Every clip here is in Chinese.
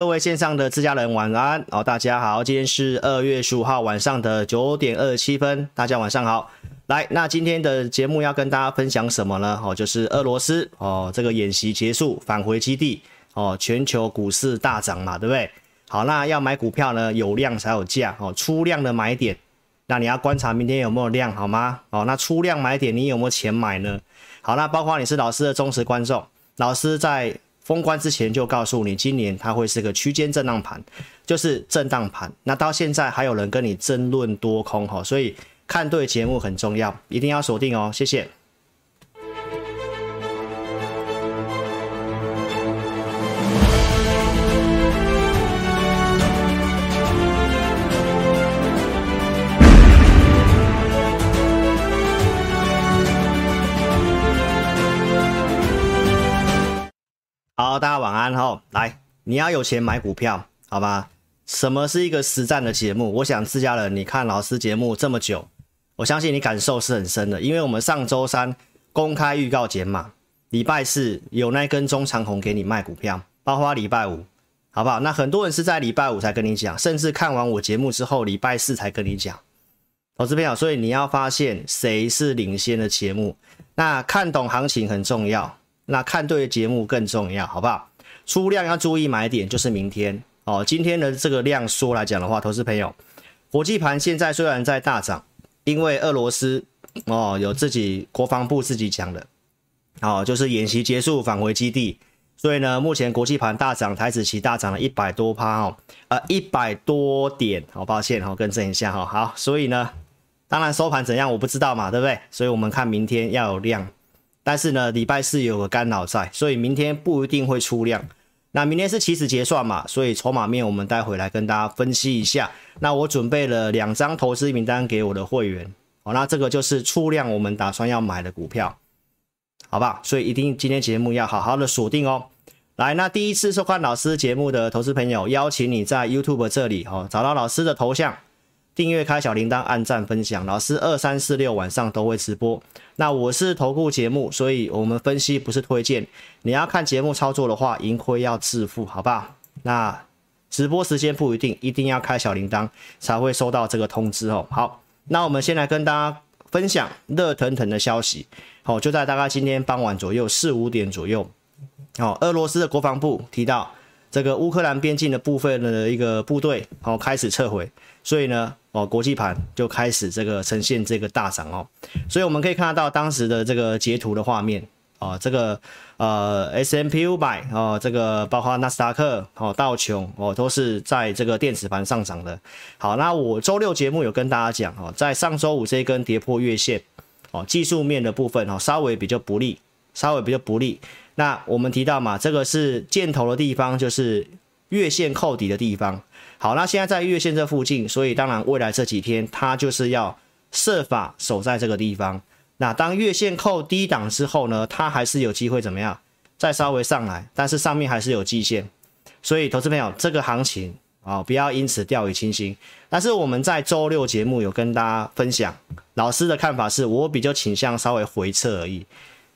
各位线上的自家人晚安哦，大家好，今天是二月十五号晚上的九点二十七分，大家晚上好。来，那今天的节目要跟大家分享什么呢？哦，就是俄罗斯哦，这个演习结束，返回基地哦，全球股市大涨嘛，对不对？好，那要买股票呢，有量才有价哦，出量的买点，那你要观察明天有没有量，好吗？哦，那出量买点，你有没有钱买呢？好，那包括你是老师的忠实观众，老师在。封关之前就告诉你，今年它会是个区间震荡盘，就是震荡盘。那到现在还有人跟你争论多空哈，所以看对节目很重要，一定要锁定哦。谢谢。大家晚安哈。来，你要有钱买股票，好吧？什么是一个实战的节目？我想自家人，你看老师节目这么久，我相信你感受是很深的。因为我们上周三公开预告减码，礼拜四有那根中长红给你卖股票，包括礼拜五，好不好？那很多人是在礼拜五才跟你讲，甚至看完我节目之后，礼拜四才跟你讲。投资朋友，所以你要发现谁是领先的节目，那看懂行情很重要。那看对的节目更重要，好不好？出量要注意买点，就是明天哦。今天的这个量缩来讲的话，投资朋友，国际盘现在虽然在大涨，因为俄罗斯哦有自己国防部自己讲的，哦就是演习结束返回基地，所以呢，目前国际盘大涨，台指期大涨了一百多趴哦，呃一百多点，好抱歉哈，更正一下哈，好，所以呢，当然收盘怎样我不知道嘛，对不对？所以我们看明天要有量。但是呢，礼拜四有个干扰在，所以明天不一定会出量。那明天是期指结算嘛，所以筹码面我们待会来跟大家分析一下。那我准备了两张投资名单给我的会员，好，那这个就是出量我们打算要买的股票，好吧？所以一定今天节目要好好的锁定哦。来，那第一次收看老师节目的投资朋友，邀请你在 YouTube 这里哦，找到老师的头像。订阅开小铃铛，按赞分享。老师二三四六晚上都会直播。那我是投顾节目，所以我们分析不是推荐。你要看节目操作的话，盈亏要自负，好不好？那直播时间不一定，一定要开小铃铛才会收到这个通知哦。好，那我们先来跟大家分享热腾腾的消息。好，就在大概今天傍晚左右，四五点左右，好，俄罗斯的国防部提到这个乌克兰边境的部分的一个部队，好，开始撤回。所以呢，哦，国际盘就开始这个呈现这个大涨哦，所以我们可以看得到当时的这个截图的画面哦，这个呃 S M P 五百哦，这个包括纳斯达克哦、道琼哦，都是在这个电子盘上涨的。好，那我周六节目有跟大家讲哦，在上周五这一根跌破月线哦，技术面的部分哦，稍微比较不利，稍微比较不利。那我们提到嘛，这个是箭头的地方，就是月线扣底的地方。好，那现在在月线这附近，所以当然未来这几天它就是要设法守在这个地方。那当月线扣低档之后呢，它还是有机会怎么样？再稍微上来，但是上面还是有季线。所以投资朋友，这个行情啊、哦，不要因此掉以轻心。但是我们在周六节目有跟大家分享，老师的看法是我比较倾向稍微回撤而已。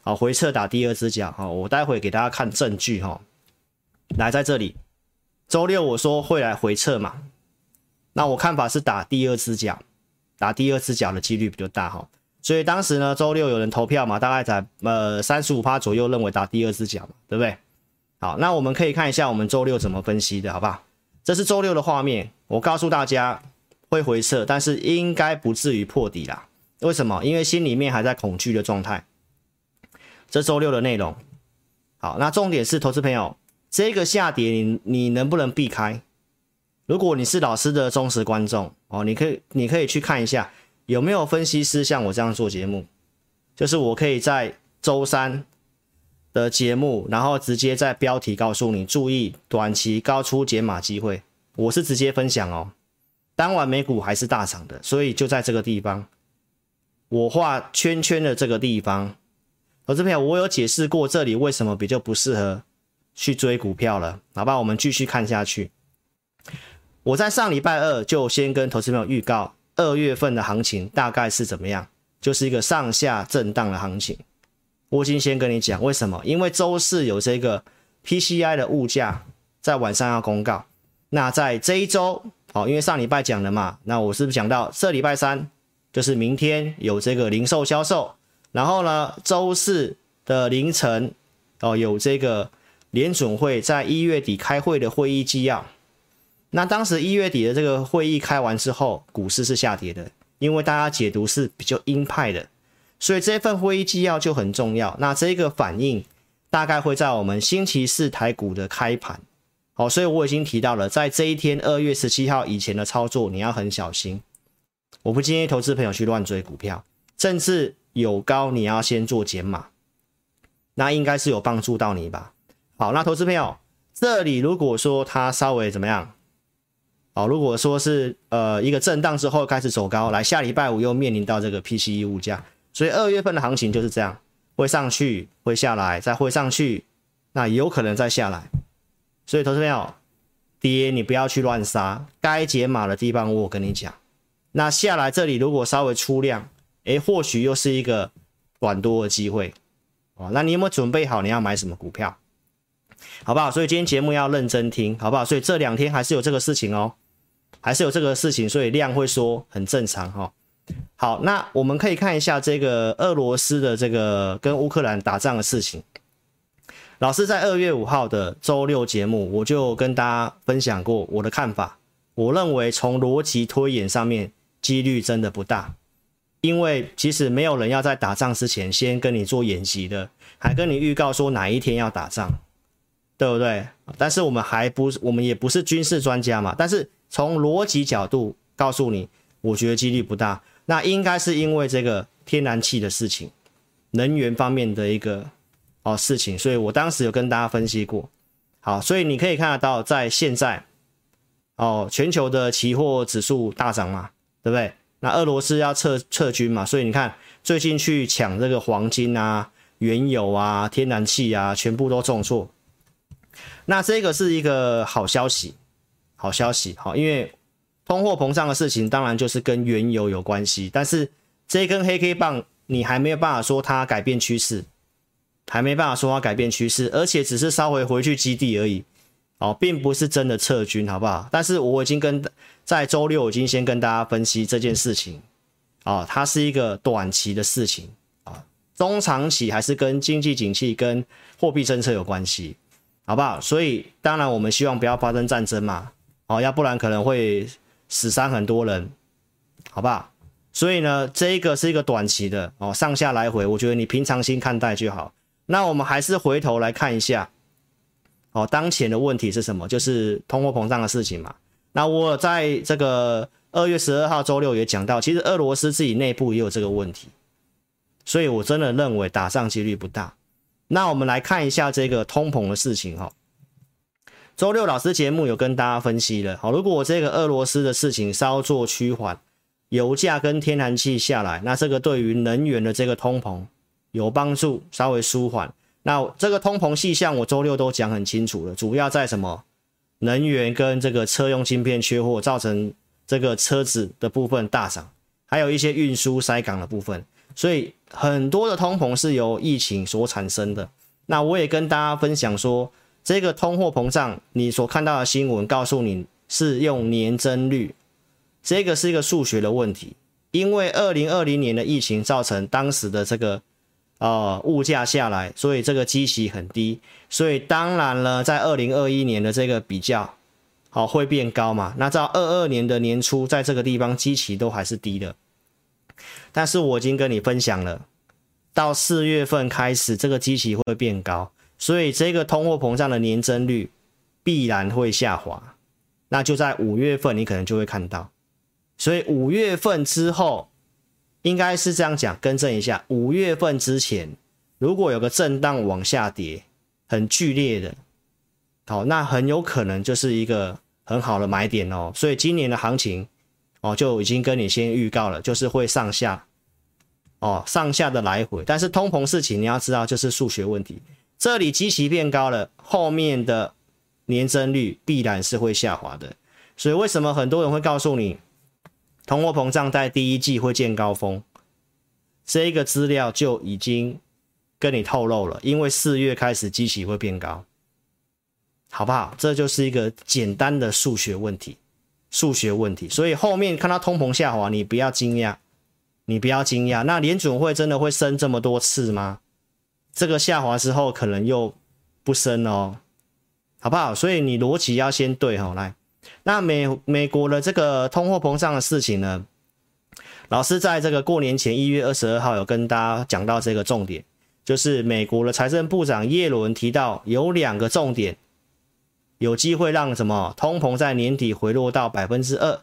好，回撤打第二只脚。好，我待会给大家看证据哈。来，在这里。周六我说会来回撤嘛，那我看法是打第二只脚，打第二只脚的几率比较大哈，所以当时呢，周六有人投票嘛，大概在呃三十五趴左右认为打第二只脚嘛，对不对？好，那我们可以看一下我们周六怎么分析的，好不好？这是周六的画面，我告诉大家会回撤，但是应该不至于破底啦。为什么？因为心里面还在恐惧的状态。这周六的内容，好，那重点是投资朋友。这个下跌你你能不能避开？如果你是老师的忠实观众哦，你可以你可以去看一下有没有分析师像我这样做节目，就是我可以在周三的节目，然后直接在标题告诉你注意短期高出解码机会，我是直接分享哦。当晚美股还是大涨的，所以就在这个地方，我画圈圈的这个地方，我这边我有解释过这里为什么比较不适合。去追股票了，好吧？我们继续看下去。我在上礼拜二就先跟投资朋友预告，二月份的行情大概是怎么样，就是一个上下震荡的行情。我已经先跟你讲为什么，因为周四有这个 PCI 的物价在晚上要公告。那在这一周，好，因为上礼拜讲了嘛，那我是不是讲到这礼拜三就是明天有这个零售销售，然后呢，周四的凌晨哦有这个联准会在一月底开会的会议纪要。那当时一月底的这个会议开完之后，股市是下跌的，因为大家解读是比较鹰派的，所以这份会议纪要就很重要。那这个反应大概会在我们星期四台股的开盘，好，所以我已经提到了，在这一天二月十七号以前的操作你要很小心，我不建议投资朋友去乱追股票，甚至有高你要先做减码，那应该是有帮助到你吧。好，那投资朋友这里如果说它稍微怎么样？好，如果说是呃一个震荡之后开始走高，来下礼拜五又面临到这个 PCE 物价，所以二月份的行情就是这样，会上去，会下来，再会上去，那有可能再下来。所以投资朋友，跌你不要去乱杀，该解码的地方我跟你讲。那下来这里如果稍微出量，诶，或许又是一个短多的机会哦。那你有没有准备好你要买什么股票？好不好？所以今天节目要认真听，好不好？所以这两天还是有这个事情哦。还是有这个事情，所以量会缩很正常哈、好，那我们可以看一下这个俄罗斯的这个跟乌克兰打仗的事情。老师在二月五号的周六节目，我就跟大家分享过我的看法。我认为从逻辑推演上面，几率真的不大，因为其实没有人要在打仗之前先跟你做演习的，还跟你预告说哪一天要打仗，对不对？但是我们还不是，我们也不是军事专家嘛，但是。从逻辑角度告诉你，我觉得几率不大。那应该是因为这个天然气的事情，能源方面的一个哦事情，所以我当时有跟大家分析过。好，所以你可以看得到，在现在哦，全球的期货指数大涨嘛，对不对？那俄罗斯要撤撤军嘛，所以你看最近去抢这个黄金啊、原油啊、天然气啊，全部都重挫。那这个是一个好消息。好消息，好，因为通货膨胀的事情当然就是跟原油有关系，但是这根黑 K 棒你还没有办法说它改变趋势，还没办法说它改变趋势，而且只是稍微回去基地而已，哦，并不是真的撤军，好不好？但是我已经跟在周六已经先跟大家分析这件事情，啊，它是一个短期的事情，啊，中长期还是跟经济景气跟货币政策有关系，好不好？所以当然我们希望不要发生战争嘛。哦，要不然可能会死伤很多人，好不好？所以呢，这一个是一个短期的哦，上下来回，我觉得你平常心看待就好。那我们还是回头来看一下，哦，当前的问题是什么？就是通货膨胀的事情嘛。那我在这个二月十二号周六也讲到，其实俄罗斯自己内部也有这个问题，所以我真的认为打仗几率不大。那我们来看一下这个通膨的事情哈。周六老师节目有跟大家分析了，好，如果我这个俄罗斯的事情稍作趋缓，油价跟天然气下来，那这个对于能源的这个通膨有帮助，稍微舒缓。那这个通膨细项我周六都讲很清楚了，主要在什么？能源跟这个车用晶片缺货，造成这个车子的部分大涨，还有一些运输塞港的部分，所以很多的通膨是由疫情所产生的。那我也跟大家分享说。这个通货膨胀，你所看到的新闻告诉你是用年增率，这个是一个数学的问题，因为二零二零年的疫情造成当时的这个呃物价下来，所以这个基期很低，所以当然了，在二零二一年的这个比较好会变高嘛。那到二二年的年初，在这个地方基期都还是低的，但是我已经跟你分享了，到四月份开始这个基期会变高。所以这个通货膨胀的年增率必然会下滑，那就在五月份你可能就会看到。所以五月份之后应该是这样讲，更正一下，五月份之前如果有个震荡往下跌，很剧烈的，好，那很有可能就是一个很好的买点哦。所以今年的行情哦就已经跟你先预告了，就是会上下哦上下的来回。但是通膨事情你要知道，就是数学问题。这里基期变高了，后面的年增率必然是会下滑的。所以为什么很多人会告诉你，通货膨胀在第一季会见高峰？这个资料就已经跟你透露了，因为四月开始基期会变高。好不好？这就是一个简单的数学问题，数学问题。所以后面看到通膨下滑，你不要惊讶，你不要惊讶。那联准会真的会升这么多次吗？这个下滑之后可能又不升哦，好不好？所以你逻辑要先对哈。来，那美美国的这个通货膨胀的事情呢？老师在这个过年前一月二十二号有跟大家讲到这个重点，就是美国的财政部长耶伦提到有两个重点，有机会让什么通膨在年底回落到百分之二。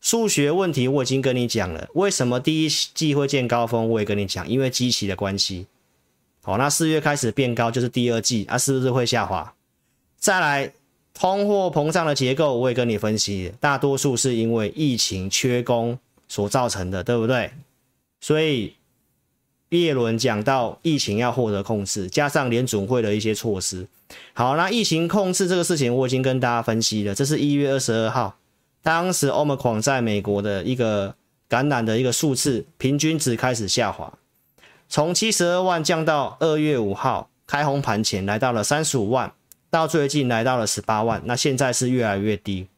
数学问题我已经跟你讲了，为什么第一季会见高峰，我也跟你讲，因为基期的关系。好，那四月开始变高就是第二季，啊，是不是会下滑？再来，通货膨胀的结构我也跟你分析，大多数是因为疫情缺工。所造成的，对不对？所以叶伦讲到疫情要获得控制，加上联准会的一些措施。好，那疫情控制这个事情，我已经跟大家分析了。这是一月二十二号，当时 Omicron 在美国的一个感染的一个数字平均值开始下滑，从七十二万降到二月五号开红盘前来到了三十五万，到最近来到了十八万，那现在是越来越低。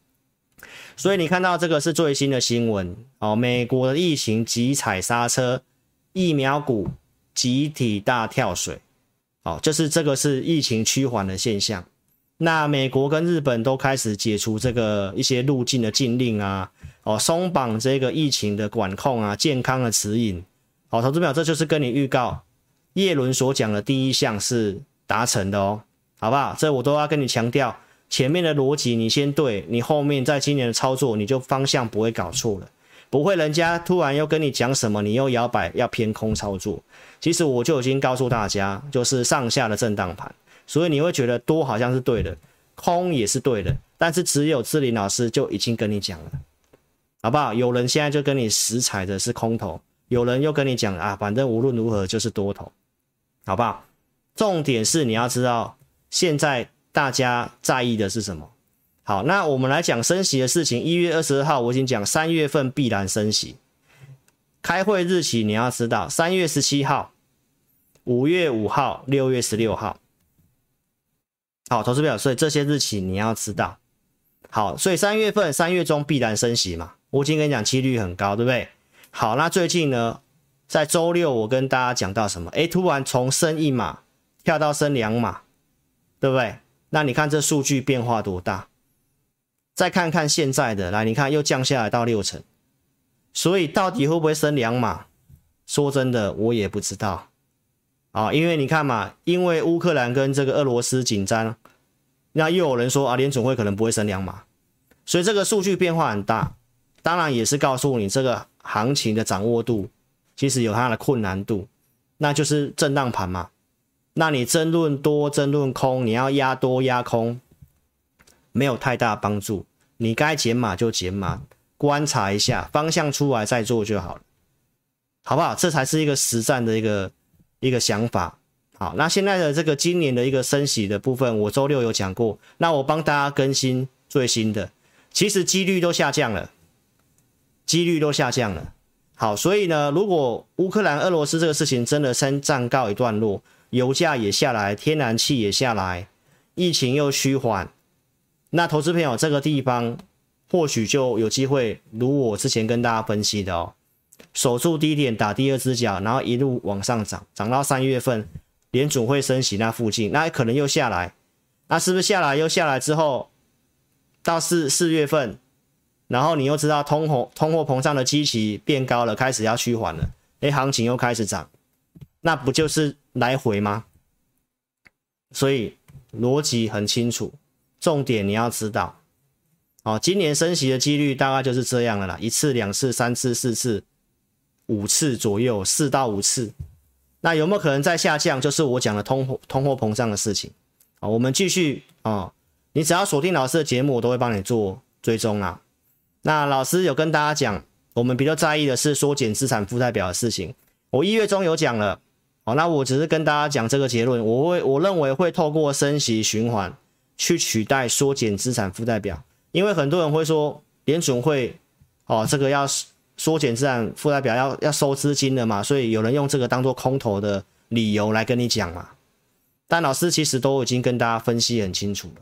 所以你看到这个是最新的新闻哦，美国的疫情急踩刹车，疫苗股集体大跳水，哦，就是这个是疫情趋缓的现象。那美国跟日本都开始解除这个一些入境的禁令啊，哦，松绑这个疫情的管控啊，健康的指引。好，投资表，这就是跟你预告，叶伦所讲的第一项是达成的哦，好不好？这我都要跟你强调。前面的逻辑你先对，你后面在今年的操作你就方向不会搞错了，不会人家突然又跟你讲什么，你又摇摆要偏空操作。其实我就已经告诉大家，就是上下的震荡盘，所以你会觉得多好像是对的，空也是对的，但是只有志林老师就已经跟你讲了，好不好？有人现在就跟你实踩的是空头，有人又跟你讲啊，反正无论如何就是多头，好不好？重点是你要知道现在。大家在意的是什么？好，那我们来讲升息的事情。一月二十二号我已经讲，三月份必然升息。开会日期你要知道，三月十七号、五月五号、六月十六号。好，投资表，所以这些日期你要知道。好，所以三月份三月中必然升息嘛，我已经跟你讲，几率很高，对不对？好，那最近呢，在周六我跟大家讲到什么？诶，突然从升一码跳到升两码，对不对？那你看这数据变化多大？再看看现在的，来，你看又降下来到六成，所以到底会不会升两码？说真的，我也不知道。啊，因为你看嘛，因为乌克兰跟这个俄罗斯紧张，那又有人说啊，联准会可能不会升两码，所以这个数据变化很大，当然也是告诉你这个行情的掌握度其实有它的困难度，那就是震荡盘嘛。那你争论多，争论空，你要压多压空，没有太大帮助。你该减码就减码，观察一下方向出来再做就好了，好不好？这才是一个实战的一个一个想法。好，那现在的这个今年的一个升息的部分，我周六有讲过。那我帮大家更新最新的，其实几率都下降了，几率都下降了。好，所以呢，如果乌克兰、俄罗斯这个事情真的先暂告一段落。油价也下来，天然气也下来，疫情又趋缓，那投资朋友这个地方或许就有机会，如我之前跟大家分析的哦，守住低点打第二只脚，然后一路往上涨，涨到三月份联准会升息那附近，那可能又下来，那是不是下来又下来之后，到四四月份，然后你又知道通货通货膨胀的基期变高了，开始要趋缓了，诶，行情又开始涨，那不就是？来回吗？所以逻辑很清楚，重点你要知道。哦，今年升息的几率大概就是这样了啦，一次、两次、三次、四次、五次左右，四到五次。那有没有可能再下降？就是我讲的通货通货膨胀的事情。啊，我们继续啊，你只要锁定老师的节目，我都会帮你做追踪啊。那老师有跟大家讲，我们比较在意的是缩减资产负债表的事情。我一月中有讲了。好，那我只是跟大家讲这个结论，我会我认为会透过升息循环去取代缩减资产负债表，因为很多人会说联准会哦，这个要缩减资产负债表要要收资金的嘛，所以有人用这个当做空头的理由来跟你讲嘛。但老师其实都已经跟大家分析很清楚了，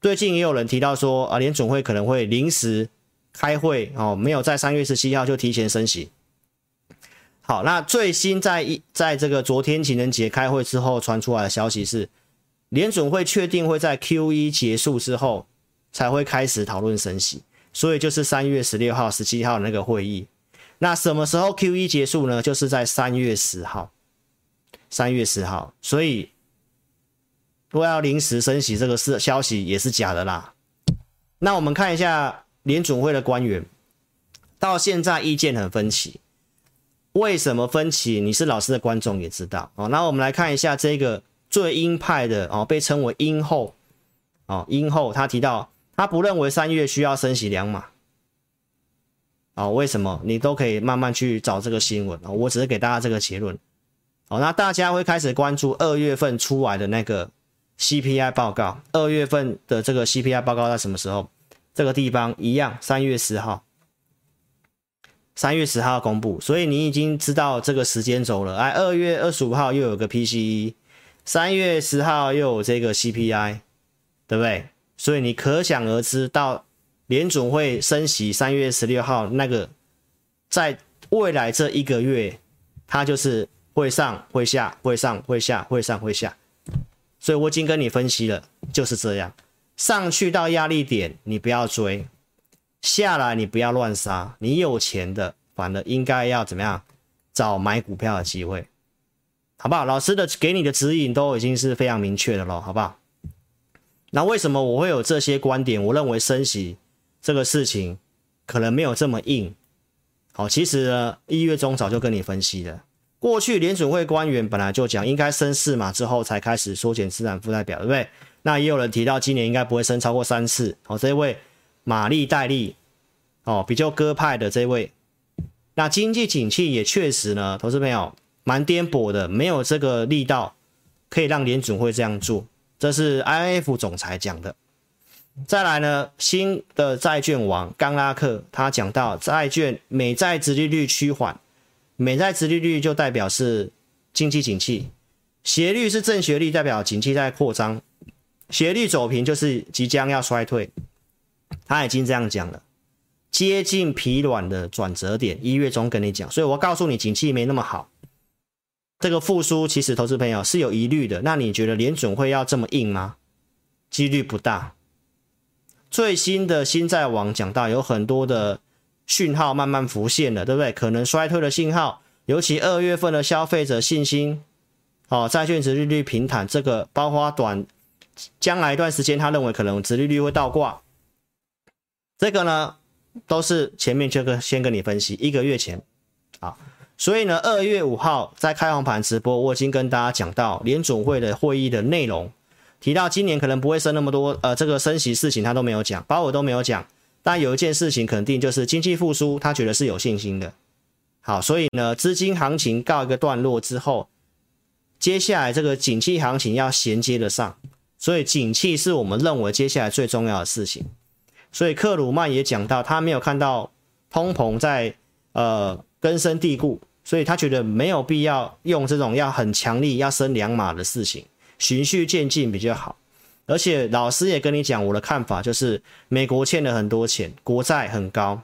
最近也有人提到说啊，联准会可能会临时开会哦，没有在三月十七号就提前升息。好，那最新在一在这个昨天情人节开会之后传出来的消息是，联准会确定会在 QE 结束之后才会开始讨论升息，所以就是三月十六号、十七号那个会议。那什么时候 QE 结束呢？就是在三月十号。三月十号，所以如果要临时升息，这个是消息也是假的啦。那我们看一下联准会的官员，到现在意见很分歧。为什么分歧？你是老师的观众也知道哦。那我们来看一下这个最鹰派的哦，被称为鹰后哦，鹰后他提到他不认为三月需要升息两码。哦，为什么？你都可以慢慢去找这个新闻哦，我只是给大家这个结论。好，那大家会开始关注二月份出来的那个 CPI 报告。二月份的这个 CPI 报告在什么时候？这个地方一样，三月十号，三月十号公布。所以你已经知道这个时间轴了。哎，二月二十五号又有个 PCE，三月十号又有这个 CPI，对不对？所以你可想而知，到联总会升息三月十六号那个，在未来这一个月，它就是。会上会下，会上会下，会上会下，所以我已经跟你分析了，就是这样。上去到压力点，你不要追；下来你不要乱杀。你有钱的，反而应该要怎么样？找买股票的机会，好不好？老师的给你的指引都已经是非常明确的了，好不好？那为什么我会有这些观点？我认为升息这个事情可能没有这么硬。好，其实呢，一月中早就跟你分析了。过去联准会官员本来就讲，应该升四码之后才开始缩减资产负债表，对不对？那也有人提到今年应该不会升超过三次。哦，这位玛丽戴利，哦，比较鸽派的这位，那经济景气也确实呢，投资朋友蛮颠簸的，没有这个力道可以让联准会这样做。这是 I N F 总裁讲的。再来呢，新的债券王冈拉克他讲到，债券美债殖利率趋缓。美债殖利率就代表是经济景气，斜率是正斜率，代表景气在扩张，斜率走平就是即将要衰退。他已经这样讲了，接近疲软的转折点，一月中跟你讲，所以我告诉你，景气没那么好，这个复苏其实投资朋友是有疑虑的。那你觉得联准会要这么硬吗？几率不大。最新的新债网讲到有很多的。讯号慢慢浮现了，对不对？可能衰退的信号，尤其二月份的消费者信心，哦，债券殖利率平坦，这个包括短将来一段时间，他认为可能殖利率会倒挂，这个呢都是前面这个先跟你分析，一个月前，所以呢，二月五号在开红盘直播，我已经跟大家讲到联总会的会议的内容，提到今年可能不会升那么多，呃，这个升息事情他都没有讲，鲍尔都没有讲。但有一件事情肯定就是经济复苏，他觉得是有信心的。好，所以呢，资金行情告一个段落之后，接下来这个景气行情要衔接得上，所以景气是我们认为接下来最重要的事情。所以克鲁曼也讲到，他没有看到通膨在呃根深蒂固，所以他觉得没有必要用这种要很强力要升两码的事情，循序渐进比较好。而且老师也跟你讲，我的看法就是，美国欠了很多钱，国债很高，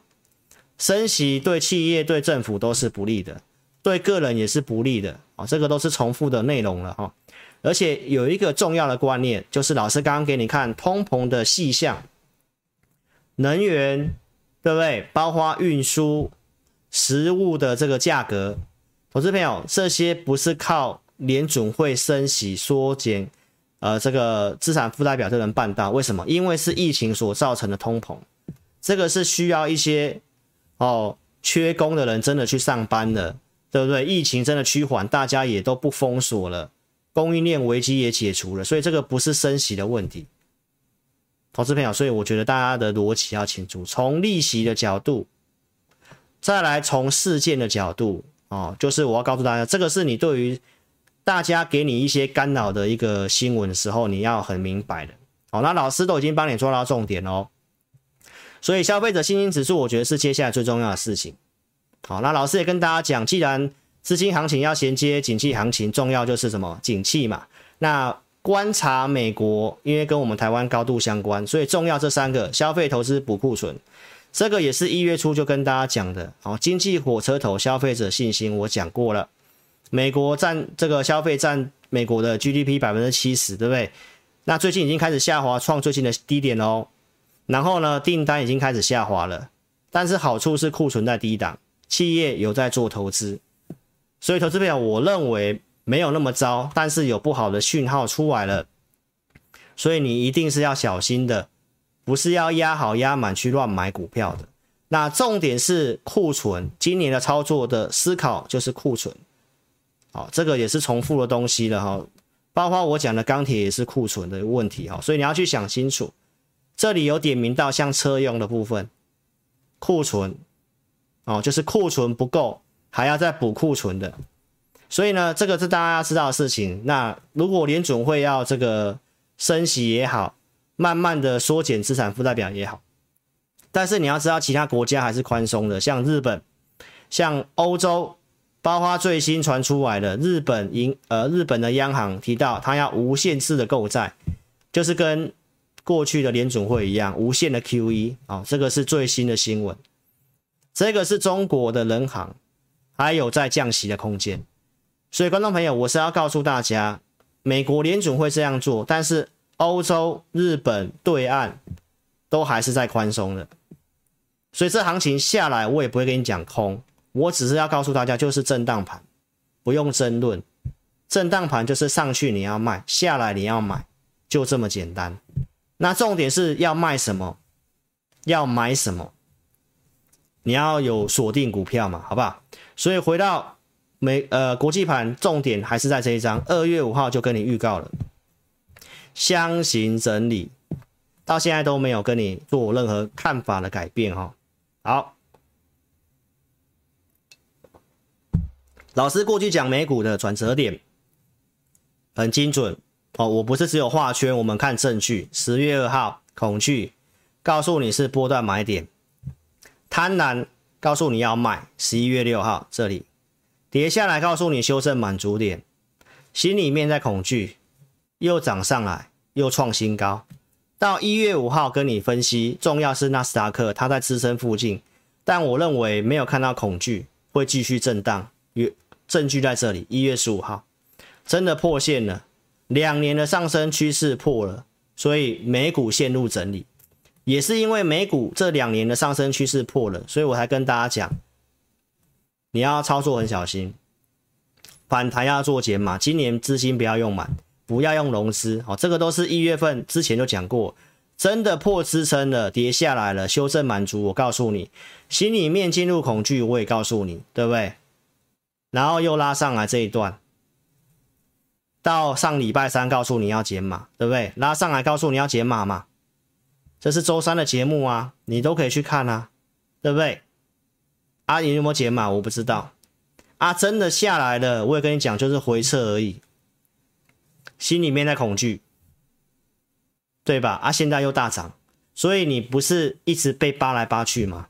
升息对企业、对政府都是不利的，对个人也是不利的啊，这个都是重复的内容了哈。而且有一个重要的观念，就是老师刚刚给你看通膨的细项，能源对不对？包括运输、食物的这个价格，投资朋友，这些不是靠联准会升息缩减。呃，这个资产负债表就能办到，为什么？因为是疫情所造成的通膨，这个是需要一些哦缺工的人真的去上班了，对不对？疫情真的趋缓，大家也都不封锁了，供应链危机也解除了，所以这个不是升息的问题，投资朋友。所以我觉得大家的逻辑要清楚，从利息的角度，再来从事件的角度哦，就是我要告诉大家，这个是你对于。大家给你一些干扰的一个新闻的时候，你要很明白的。好，那老师都已经帮你做到重点哦。所以消费者信心指数，我觉得是接下来最重要的事情。好，那老师也跟大家讲，既然资金行情要衔接景气行情，重要就是什么？景气嘛。那观察美国，因为跟我们台湾高度相关，所以重要这三个：消费、投资、补库存。这个也是一月初就跟大家讲的。好，经济火车头，消费者信心我讲过了。美国占这个消费占美国的 GDP 百分之七十，对不对？那最近已经开始下滑，创最近的低点喽。然后呢，订单已经开始下滑了，但是好处是库存在低档，企业有在做投资，所以投资票我认为没有那么糟，但是有不好的讯号出来了，所以你一定是要小心的，不是要压好压满去乱买股票的。那重点是库存，今年的操作的思考就是库存。好，这个也是重复的东西了哈，包括我讲的钢铁也是库存的问题哈，所以你要去想清楚。这里有点名到像车用的部分，库存哦，就是库存不够，还要再补库存的。所以呢，这个是大家要知道的事情。那如果联准会要这个升息也好，慢慢的缩减资产负债表也好，但是你要知道，其他国家还是宽松的，像日本、像欧洲，包括最新传出来的日本银呃日本的央行提到，它要无限制的购债，就是跟。过去的联准会一样，无限的 QE 啊、这个是最新的新闻。这个是中国的人行，还有在降息的空间。所以，观众朋友，我是要告诉大家，美国联准会这样做，但是欧洲、日本对岸都还是在宽松的。所以，这行情下来，我也不会跟你讲空，我只是要告诉大家，就是震荡盘，不用争论。震荡盘就是上去你要卖，下来你要买，就这么简单。那重点是要卖什么，要买什么，你要有锁定股票嘛，好不好？所以回到美呃国际盘，重点还是在这一张，二月五号就跟你预告了，箱型整理，到现在都没有跟你做任何看法的改变哈。好，老师过去讲美股的转折点很精准。哦，我不是只有画圈，我们看证据。十月二号，恐惧告诉你是波段买点，贪婪告诉你要卖。十一月六号这里跌下来，告诉你修正满足点，心里面在恐惧，又涨上来，又创新高。到一月五号跟你分析，重要是纳斯达克它在支撑附近，但我认为没有看到恐惧会继续震荡。与证据在这里，一月十五号真的破线了。两年的上升趋势破了，所以美股陷入整理，也是因为美股这两年的上升趋势破了，所以我才跟大家讲，你要操作很小心，反弹要做减码，今年资金不要用满，不要用融资，哦，这个都是一月份之前就讲过，真的破支撑了，跌下来了，修正满足，我告诉你，心里面进入恐惧，我也告诉你，对不对？然后又拉上来这一段。到上礼拜三告诉你要减码，对不对？拉上来告诉你要减码嘛，这是周三的节目啊，你都可以去看啊，对不对？啊，你有没有解码？我不知道。啊，真的下来了，我也跟你讲，就是回撤而已，心里面在恐惧，对吧？啊，现在又大涨，所以你不是一直被扒来扒去吗？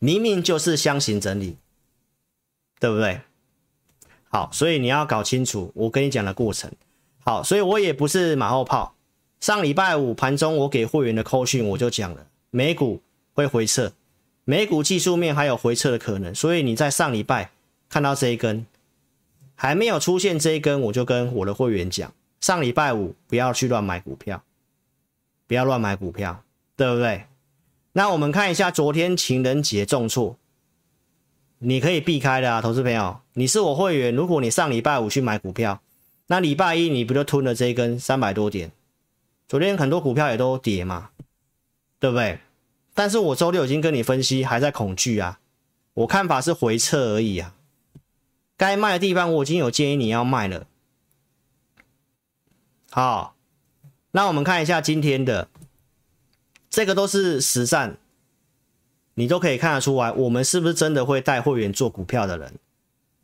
明明就是箱型整理，对不对？好，所以你要搞清楚我跟你讲的过程。好，所以我也不是马后炮。上礼拜五盘中我给会员的扣讯我就讲了，美股会回撤，美股技术面还有回撤的可能。所以你在上礼拜看到这一根还没有出现这一根，我就跟我的会员讲，上礼拜五不要去乱买股票，不要乱买股票，对不对？那我们看一下昨天情人节重挫。你可以避开的啊，投资朋友，你是我会员。如果你上礼拜五去买股票，那礼拜一你不就吞了这一根三百多点？昨天很多股票也都跌嘛，对不对？但是我周六已经跟你分析，还在恐惧啊。我看法是回撤而已啊。该卖的地方我已经有建议你要卖了。好，那我们看一下今天的，这个都是实战。你都可以看得出来，我们是不是真的会带会员做股票的人，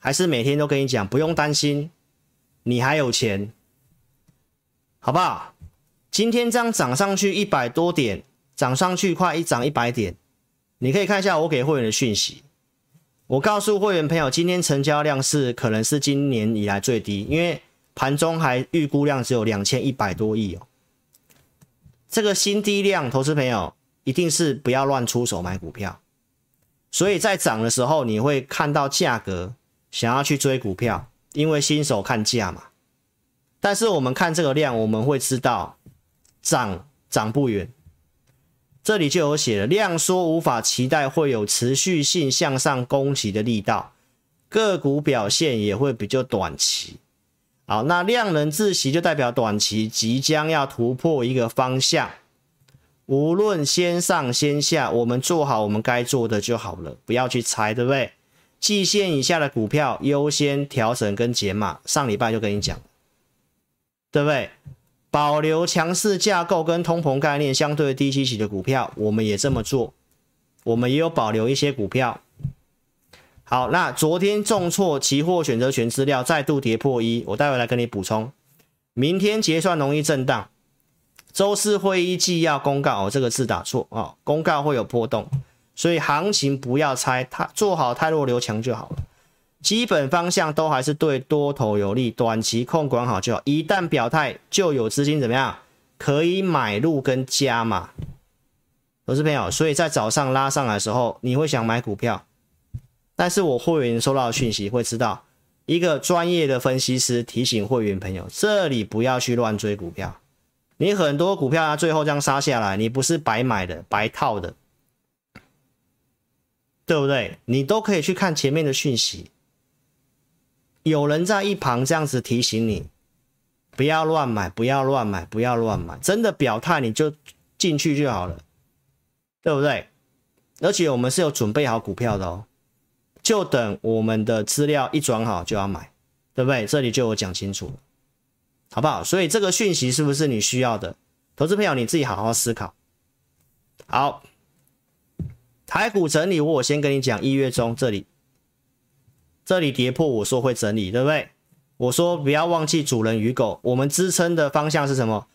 还是每天都跟你讲不用担心，你还有钱，好不好？今天这样涨上去一百多点，涨上去快一涨一百点，你可以看一下我给会员的讯息。我告诉会员朋友，今天成交量是可能是今年以来最低，因为盘中还预估量只有两千一百多亿哦。这个新低量，投资朋友一定是不要乱出手买股票。所以在涨的时候，你会看到价格想要去追股票，因为新手看价嘛。但是我们看这个量，我们会知道涨涨不远。这里就有写了，量缩无法期待会有持续性向上攻击的力道，个股表现也会比较短期。好，那量能窒息就代表短期即将要突破一个方向。无论先上先下，我们做好我们该做的就好了，不要去猜，对不对？季线以下的股票优先调整跟减码。上礼拜就跟你讲，对不对？保留强势架构跟通膨概念相对低基期的股票，我们也这么做。我们也有保留一些股票。好，那昨天重挫期货选择权资料再度跌破一，我待会来跟你补充。明天结算容易震荡。周四会议纪要公告哦，这个字打错哦，公告会有波动，所以行情不要猜，它做好太弱留强就好了。基本方向都还是对多头有利，短期控管好就好。一旦表态，就有资金怎么样可以买入跟加码。投资朋友，所以在早上拉上来的时候，你会想买股票，但是我会员收到讯息会知道，一个专业的分析师提醒会员朋友，这里不要去乱追股票。你很多股票啊，最后这样杀下来，你不是白买的，白套的，对不对？你都可以去看前面的讯息，有人在一旁这样子提醒你，不要乱买，不要乱买，不要乱买。真的表态你就进去就好了，对不对？而且我们是有准备好股票的哦，就等我们的资料一转好就要买，对不对？这里就有讲清楚。好不好？所以这个讯息是不是你需要的？投资朋友你自己好好思考。好，台股整理，我先跟你讲，一月中这里，这里跌破，我说会整理，对不对？我说不要忘记主人与狗，我们支撑的方向是什么？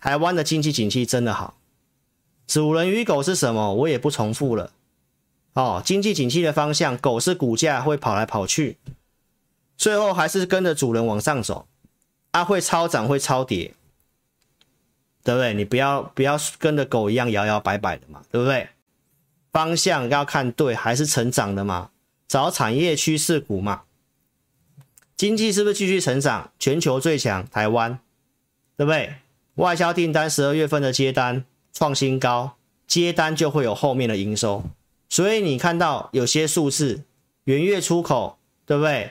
台湾的经济景气真的好。主人与狗是什么？我也不重复了。哦，经济景气的方向，狗是股价会跑来跑去，最后还是跟着主人往上走。啊，会超涨会超跌，对不对？你不要不要跟着狗一样摇摇摆摆的嘛，对不对？方向要看对，还是成长的嘛？找产业趋势股嘛。经济是不是继续成长？全球最强台湾，对不对？外销订单十二月份的接单创新高，接单就会有后面的营收，所以你看到有些数字，元月出口，对不对？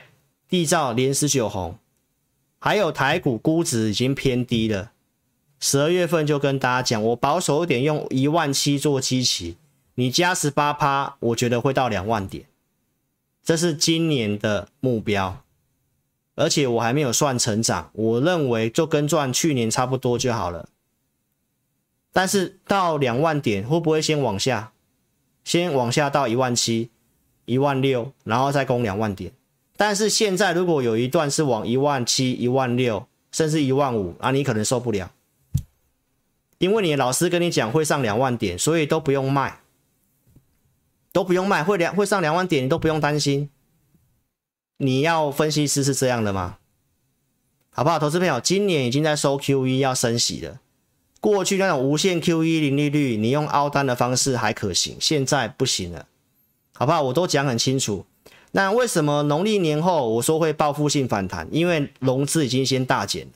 缔造连十九红。还有台股估值已经偏低了，十二月份就跟大家讲，我保守一点，用一万七做基期，你加十八趴，我觉得会到两万点，这是今年的目标，而且我还没有算成长，我认为就跟赚去年差不多就好了。但是到两万点会不会先往下？先往下到一万七、一万六，然后再攻两万点？但是现在如果有一段是往一万七、一万六，甚至一万五，啊，你可能受不了，因为你的老师跟你讲会上两万点，所以都不用卖，都不用卖，会两会上两万点，你都不用担心。你要分析师是这样的吗？好不好，投资朋友，今年已经在收 QE 要升息了，过去那种无限 QE 零利率，你用凹单的方式还可行，现在不行了，好不好？我都讲很清楚。那为什么农历年后我说会报复性反弹？因为融资已经先大减了，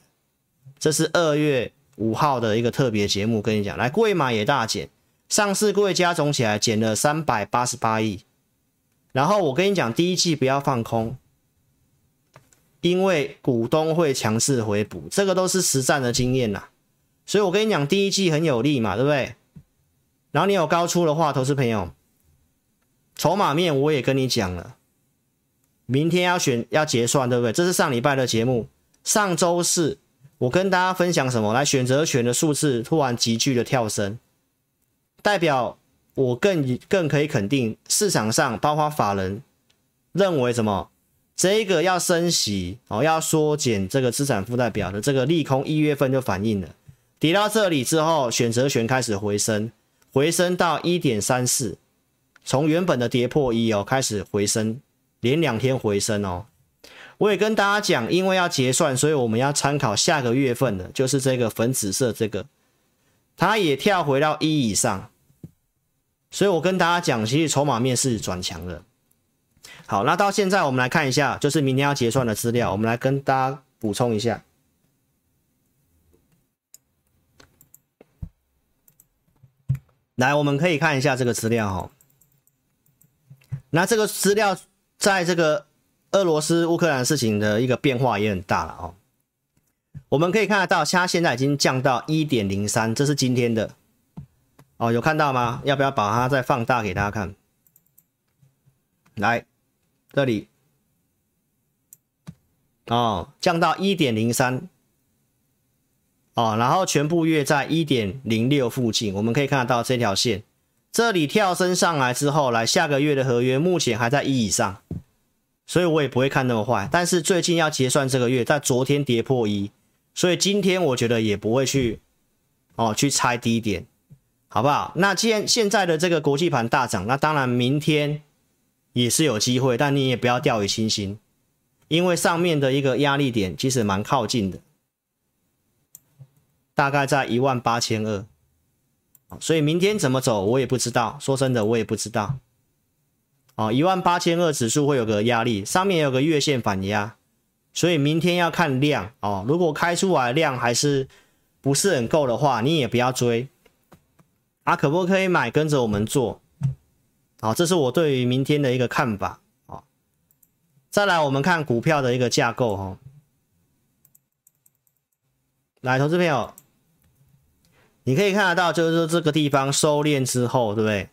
这是二月五号的一个特别节目，跟你讲，来柜买也大减，上市柜加总起来减了三百八十八亿。然后我跟你讲，第一季不要放空，因为股东会强势回补，这个都是实战的经验呐。所以我跟你讲，第一季很有利嘛，对不对？然后你有高出的话，投资朋友，筹码面我也跟你讲了。明天要选要结算，对不对？这是上礼拜的节目。上周四我跟大家分享什么？来，选择权的数字突然急剧的跳升，代表我更更可以肯定，市场上包括法人认为什么？这个要升息哦，要缩减这个资产负债表的这个利空，一月份就反映了。跌到这里之后，选择权开始回升，回升到一点三四，从原本的跌破一哦开始回升。连两天回升哦，我也跟大家讲，因为要结算，所以我们要参考下个月份的，就是这个粉紫色这个，它也跳回到一以上，所以我跟大家讲，其实筹码面是转强的。好，那到现在我们来看一下，就是明天要结算的资料，我们来跟大家补充一下。来，我们可以看一下这个资料哈。那这个资料在这个俄罗斯乌克兰事情的一个变化也很大了哦。我们可以看得到，它现在已经降到一点零三，这是今天的哦，有看到吗？要不要把它再放大给大家看？来，这里哦，降到一点零三。哦，然后全部约在一点零六附近，我们可以看得到这条线，这里跳升上来之后，来下个月的合约目前还在一以上，所以我也不会看那么坏。但是最近要结算这个月，在昨天跌破一，所以今天我觉得也不会去哦去猜低点，好不好？那既然现在的这个国际盘大涨，那当然明天也是有机会，但你也不要掉以轻心，因为上面的一个压力点其实蛮靠近的。大概在一万八千二，所以明天怎么走我也不知道。说真的，我也不知道。哦，一万八千二指数会有个压力，上面有个月线反压，所以明天要看量哦。如果开出来量还是不是很够的话，你也不要追。啊，可不可以买？跟着我们做。好，这是我对于明天的一个看法。好，再来我们看股票的一个架构哈。来，投资朋友。你可以看得到，就是说这个地方收敛之后，对不对？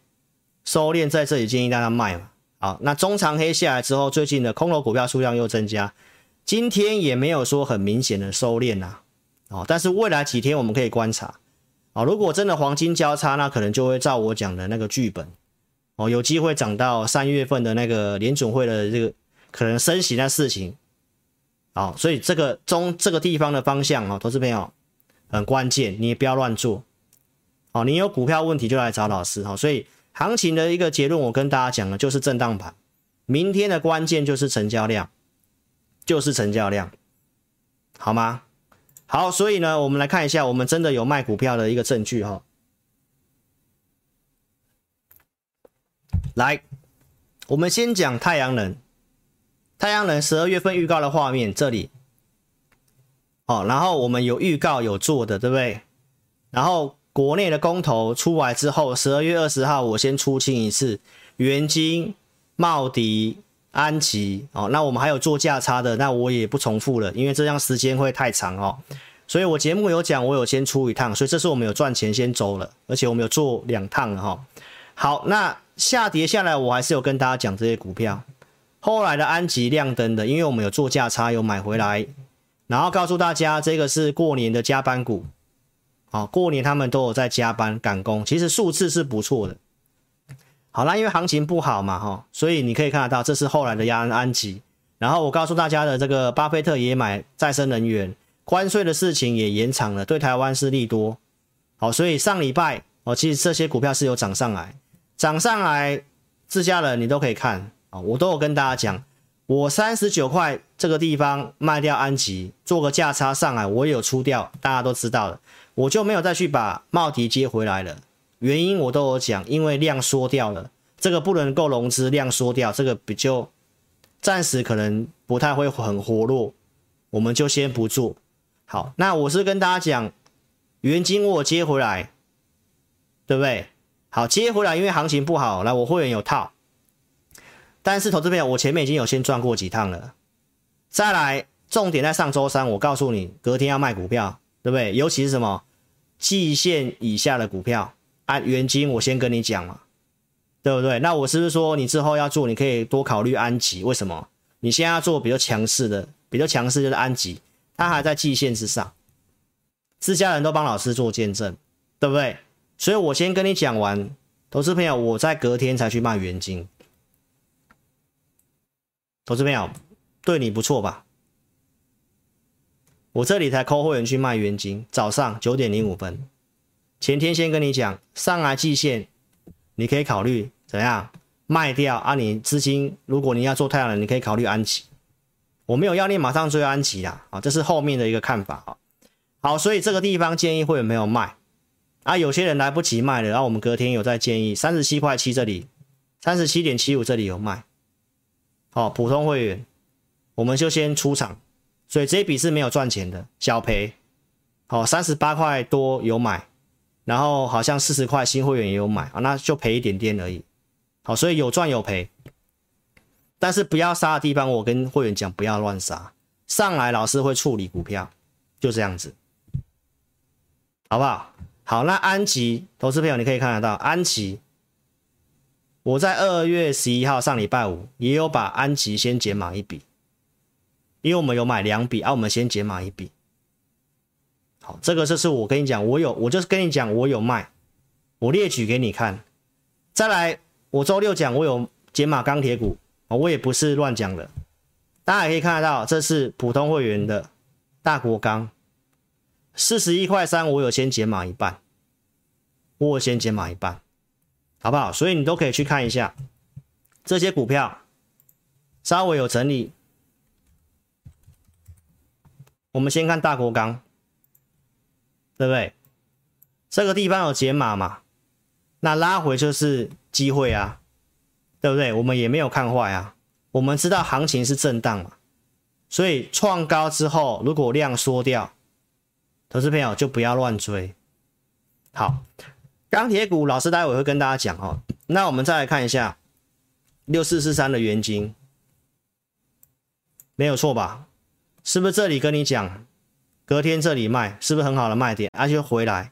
收敛在这里，建议大家卖嘛。好，那中长黑下来之后，最近的空头股票数量又增加，今天也没有说很明显的收敛呐。哦，但是未来几天我们可以观察。哦，如果真的黄金交叉，那可能就会照我讲的那个剧本。哦，有机会涨到三月份的那个联准会的这个可能升息的事情。好，所以这个中这个地方的方向，哦，投资朋友。很关键，你也不要乱做。哦，你有股票问题就来找老师。好，所以行情的一个结论，我跟大家讲的就是震荡盘。明天的关键就是成交量，就是成交量，好吗？好，所以呢，我们来看一下，我们真的有卖股票的一个证据哈。来，我们先讲太阳能，太阳能十二月份预告的画面，这里。哦，然后我们有预告有做的，对不对？然后国内的公投出来之后，十二月二十号我先出清一次元晶、茂迪、安吉。哦，那我们还有做价差的，那我也不重复了，因为这样时间会太长哦。所以我节目有讲，我有先出一趟，所以这是我们有赚钱先走了，而且我们有做两趟哈、哦。好，那下跌下来，我还是有跟大家讲这些股票。后来的安吉亮灯的，因为我们有做价差，有买回来。然后告诉大家，这个是过年的加班股，哦，过年他们都有在加班赶工，其实数字是不错的。好啦，因为行情不好嘛，哈，所以你可以看得到，这是后来的亚安安吉。然后我告诉大家的这个巴菲特也买再生能源，关税的事情也延长了，对台湾是利多。好，所以上礼拜哦，其实这些股票是有涨上来，涨上来，自家人你都可以看啊，我都有跟大家讲。我三十九块这个地方卖掉安吉，做个价差上来，我有出掉，大家都知道了，我就没有再去把茂迪接回来了。原因我都有讲，因为量缩掉了，这个不能够融资，量缩掉，这个比较暂时可能不太会很活络，我们就先不做。好，那我是跟大家讲，元金我接回来，对不对？好，接回来，因为行情不好，来我会员有套。但是投资朋友，我前面已经有先赚过几趟了。再来，重点在上周三，我告诉你，隔天要卖股票，对不对？尤其是什么季线以下的股票，按元金，我先跟你讲嘛，对不对？那我是不是说你之后要做，你可以多考虑安吉？为什么？你现在要做比较强势的，比较强势就是安吉，它还在季线之上，自家人都帮老师做见证，对不对？所以我先跟你讲完，投资朋友，我在隔天才去卖元金。投资朋友，对你不错吧？我这里才扣会员去卖元金，早上九点零五分，前天先跟你讲，上来季线，你可以考虑怎样卖掉啊？你资金如果你要做太阳能，你可以考虑安吉。我没有要你马上追安吉啦，啊，这是后面的一个看法啊。好，所以这个地方建议会有没有卖啊？有些人来不及卖了，然后我们隔天有在建议三十七块七这里，三十七点七五这里有卖。好，普通会员我们就先出场，所以这一笔是没有赚钱的，小赔。好，三十八块多有买，然后好像四十块新会员也有买啊，那就赔一点点而已。好，所以有赚有赔，但是不要杀的地方，我跟会员讲不要乱杀，上来老师会处理股票，就这样子。好不好？好，那安吉投资朋友，你可以看得到安吉，我在二月十一号上礼拜五也有把安吉先减码一笔，因为我们有买两笔啊，我们先减码一笔。好，这个就是我跟你讲，我有，我就是跟你讲，我有卖，我列举给你看。再来，我周六讲我有解码钢铁股，我也不是乱讲的，大家也可以看得到，这是普通会员的大国钢。四十一块三，我有先减码一半，我有先减码一半，好不好？所以你都可以去看一下这些股票，稍微有整理。我们先看大国钢，对不对？这个地方有解码嘛？那拉回就是机会啊，对不对？我们也没有看坏啊，我们知道行情是震荡嘛，所以创高之后，如果量缩掉。投资朋友就不要乱追。好，钢铁股老师待会会跟大家讲哦。那我们再来看一下六四四三的元金，没有错吧？是不是这里跟你讲，隔天这里卖，是不是很好的卖点？而且回来，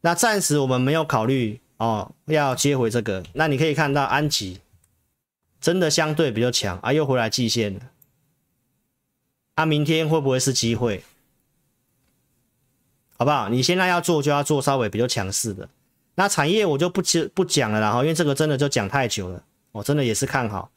那暂时我们没有考虑哦，要接回这个。那你可以看到安吉真的相对比较强啊，又回来季线了。啊，明天会不会是机会？好不好？你现在要做就要做稍微比较强势的，那产业我就不不讲了啦，因为这个真的就讲太久了，我真的也是看好。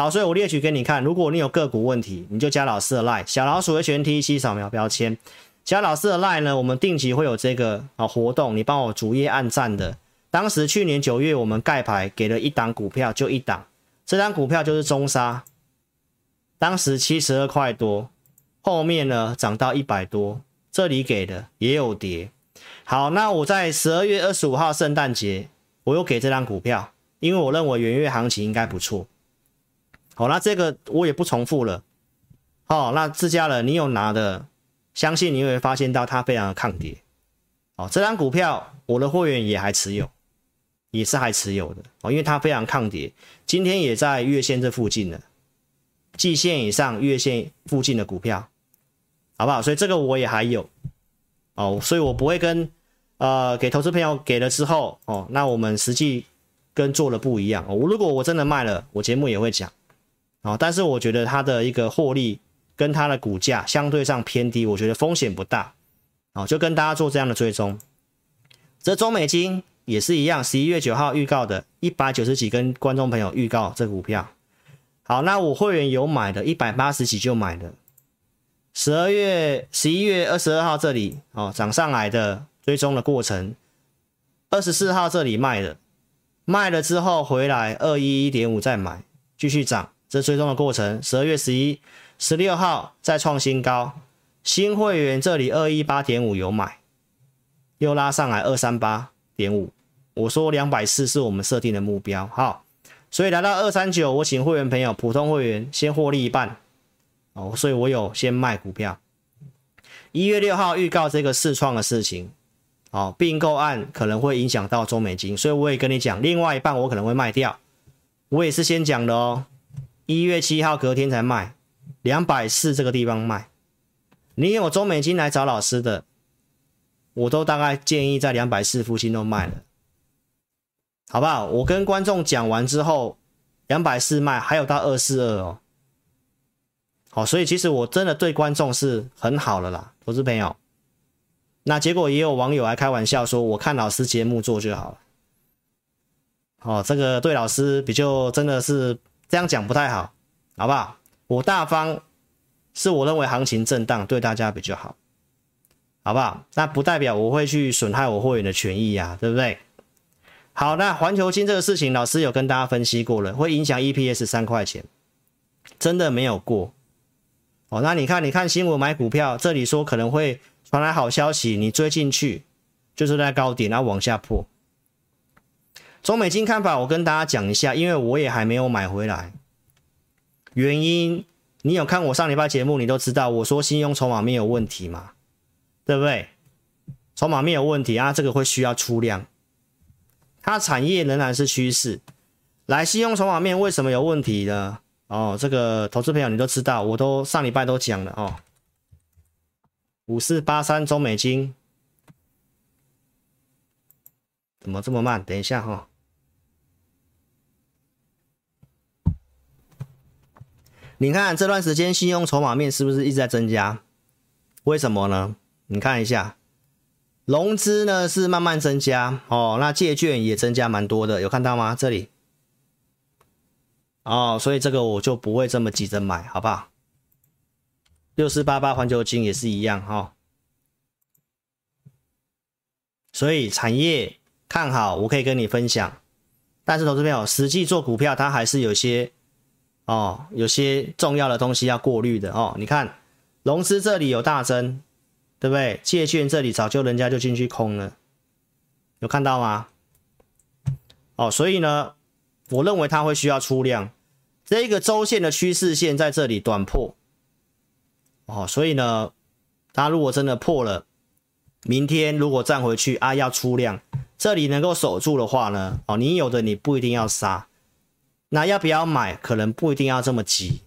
好，所以我列举给你看，如果你有个股问题，你就加老师的 line 小老鼠 HNTC 扫描标签，加老师的 line 呢，我们定期会有这个啊活动，你帮我主页按赞的。当时去年九月我们盖牌给了一档股票，就一档，这档股票就是中沙，当时七十二块多，后面呢涨到一百多。这里给的也有跌，好，那我在十二月二十五号圣诞节，我又给这张股票，因为我认为元月行情应该不错。好，那这个我也不重复了。好，那自家人你有拿的，相信你会发现到它非常的抗跌。好，这张股票我的会员也还持有，也是还持有的哦，因为它非常抗跌，今天也在月线这附近的，季线以上、月线附近的股票。好不好？所以这个我也还有哦，所以我不会跟呃给投资朋友给了之后哦，那我们实际跟做的不一样。我、哦、如果我真的卖了，我节目也会讲哦。但是我觉得它的一个获利跟它的股价相对上偏低，我觉得风险不大哦，就跟大家做这样的追踪。这中美金也是一样，十一月九号预告的一百九十几，跟观众朋友预告这股票。好，那我会员有买的，一百八十几就买的。十二月十一月二十二号这里哦涨上来的追踪的过程，二十四号这里卖的，卖了之后回来二一一点五再买，继续涨，这追踪的过程。十二月十一十六号再创新高，新会员这里二一八点五有买，又拉上来二三八点五，我说两百四是我们设定的目标，好，所以来到二三九，我请会员朋友普通会员先获利一半。哦，所以我有先卖股票。一月六号预告这个世创的事情，哦，并购案可能会影响到中美金，所以我也跟你讲，另外一半我可能会卖掉。我也是先讲的哦，一月七号隔天才卖，两百四这个地方卖。你有中美金来找老师的，我都大概建议在两百四附近都卖了，好不好？我跟观众讲完之后，两百四卖，还有到二四二哦。好，所以其实我真的对观众是很好了啦，投资朋友。那结果也有网友来开玩笑说，我看老师节目做就好了。哦，这个对老师比较真的是这样讲不太好，好不好？我大方是我认为行情震荡对大家比较好，好不好？那不代表我会去损害我会员的权益呀，对不对？好，那环球金这个事情，老师有跟大家分析过了，会影响 EPS 三块钱，真的没有过。哦，那你看，你看新闻买股票，这里说可能会传来好消息，你追进去就是在高点，然后往下破。中美金看法，我跟大家讲一下，因为我也还没有买回来。原因，你有看我上礼拜节目，你都知道，我说信用筹码面有问题嘛，对不对？筹码面有问题啊，这个会需要出量。它产业仍然是趋势。来，信用筹码面为什么有问题呢？哦，这个投资朋友你都知道，我都上礼拜都讲了哦。五四八三中美金怎么这么慢？等一下哈、哦，你看这段时间信用筹码面是不是一直在增加？为什么呢？你看一下，融资呢是慢慢增加哦，那借券也增加蛮多的，有看到吗？这里。哦，所以这个我就不会这么急着买，好不好？六四八八环球金也是一样哈、哦。所以产业看好，我可以跟你分享。但是投资朋友实际做股票，它还是有些哦，有些重要的东西要过滤的哦。你看，融资这里有大增，对不对？借券这里早就人家就进去空了，有看到吗？哦，所以呢。我认为它会需要出量，这个周线的趋势线在这里短破，哦，所以呢，它如果真的破了，明天如果站回去啊，要出量，这里能够守住的话呢，哦，你有的你不一定要杀，那要不要买，可能不一定要这么急，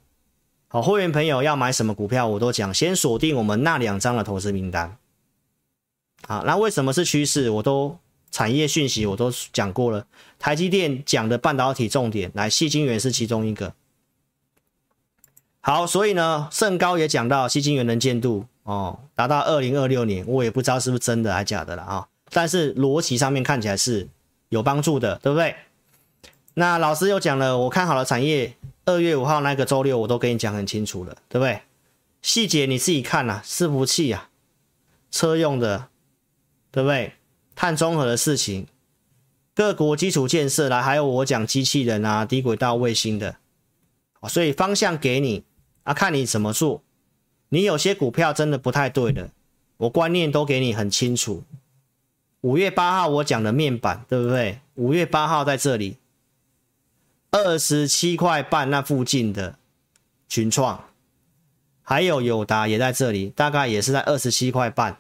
好，会员朋友要买什么股票，我都讲，先锁定我们那两张的投资名单，好，那为什么是趋势，我都。产业讯息我都讲过了，台积电讲的半导体重点，来矽晶圆是其中一个。好，所以呢，盛高也讲到矽晶圆能见度哦，达到二零二六年，我也不知道是不是真的还假的了啊、但是逻辑上面看起来是有帮助的，对不对？那老师又讲了，我看好了产业，二月五号那个周六我都跟你讲很清楚了，对不对？细节你自己看呐、啊，伺服器啊，车用的，对不对？碳中和的事情，各国基础建设来，还有我讲机器人啊、低轨道卫星的，所以方向给你啊，看你怎么做。你有些股票真的不太对的，我观念都给你很清楚。五月八号我讲的面板，对不对？五月八号在这里，二十七块半那附近的群创，还有友达也在这里，大概也是在二十七块半。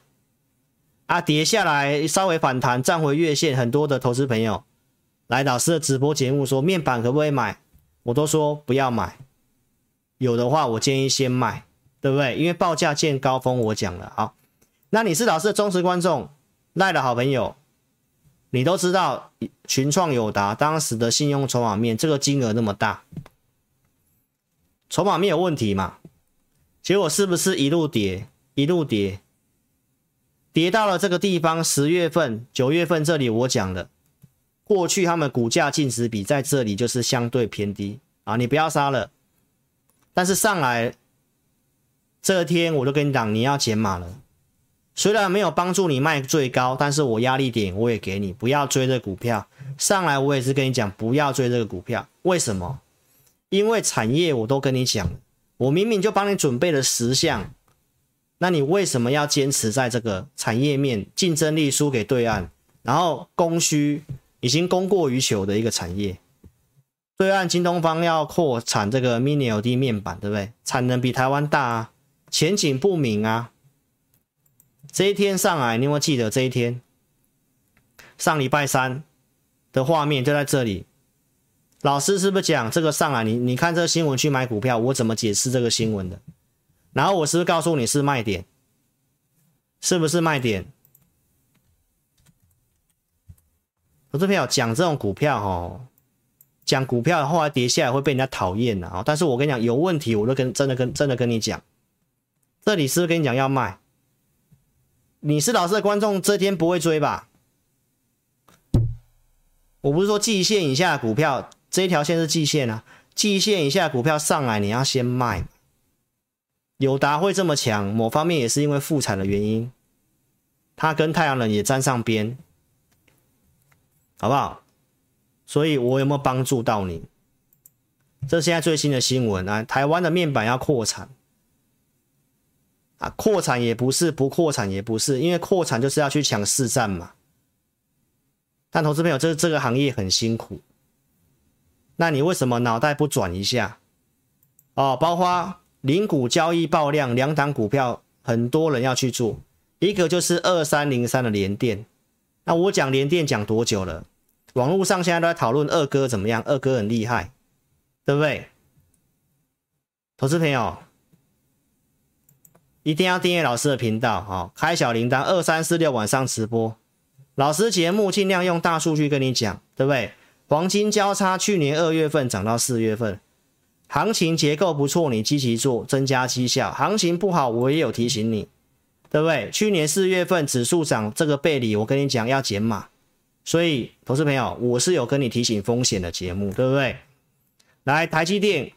啊，跌下来稍微反弹，站回月线，很多的投资朋友来老师的直播节目说面板可不可以买？我都说不要买，有的话我建议先卖，对不对？因为报价见高峰，我讲了。好，那你是老师的忠实观众，赖的好朋友，你都知道群创友达当时的信用筹码面这个金额那么大，筹码面有问题嘛？结果是不是一路跌，一路跌？跌到了这个地方，十月份、九月份这里我讲了，过去他们股价净值比在这里就是相对偏低啊，你不要杀了。但是上来这天我就跟你讲，你要减码了。虽然没有帮助你卖最高，但是我压力点我也给你，不要追这股票。上来我也是跟你讲，不要追这个股票。为什么？因为产业我都跟你讲，我明明就帮你准备了十项。那你为什么要坚持在这个产业面竞争力输给对岸，然后供需已经供过于求的一个产业？对岸京东方要扩产这个 Mini LED 面板，对不对？产能比台湾大啊，前景不明啊。这一天上来，你有没有记得这一天？上礼拜三的画面就在这里。老师是不是讲这个上来？你你看这个新闻去买股票，我怎么解释这个新闻的？然后我是不是告诉你是卖点？是不是卖点？我这边有讲这种股票哦，讲股票后来跌下来会被人家讨厌的啊！但是我跟你讲有问题，我都跟真的跟真的跟你讲，这里是不是跟你讲要卖？你是老师的观众，这天不会追吧？我不是说季线以下的股票，这一条线是季线啊，季线以下股票上来你要先卖。友达会这么强，某方面也是因为复产的原因，它跟太阳能也沾上边，好不好？所以我有没有帮助到你？这现在最新的新闻啊，台湾的面板要扩产，啊，扩产也不是，不扩产也不是，因为扩产就是要去抢市占嘛。但投资朋友，这这个行业很辛苦，那你为什么脑袋不转一下？哦，包括零股交易爆量，两档股票很多人要去做，一个就是二三零三的联电。那我讲联电讲多久了？网络上现在都在讨论二哥怎么样，二哥很厉害，对不对？投资朋友一定要订阅老师的频道，好，开小铃铛，二三四六晚上直播。老师节目尽量用大数据跟你讲，对不对？黄金交叉去年二月份涨到四月份，行情结构不错，你积极做，增加绩效。行情不好，我也有提醒你，对不对？去年四月份指数涨这个背离，我跟你讲要减码。所以，投资朋友，我是有跟你提醒风险的节目，对不对？来，台积电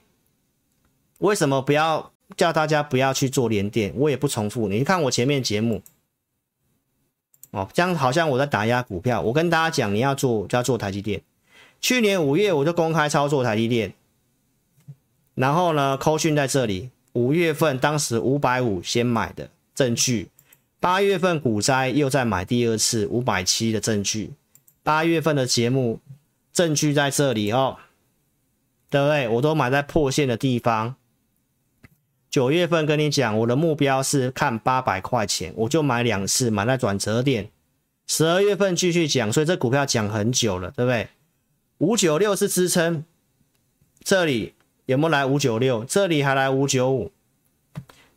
为什么不要叫大家不要去做联电？我也不重复，你看我前面节目。哦，这样好像我在打压股票。我跟大家讲，你要做就要做台积电。去年五月我就公开操作台积电，然后呢，扣讯在这里。五月份当时五百五先买的证据，八月份股灾又再买第二次五百七的证据。八月份的节目证据在这里哦，对不对？我都买在破线的地方。九月份跟你讲，我的目标是看八百块钱，我就买两次，买在转折点。十二月份继续讲，所以这股票讲很久了，对不对？五九六是支撑，这里有没有来五九六？这里还来五九五。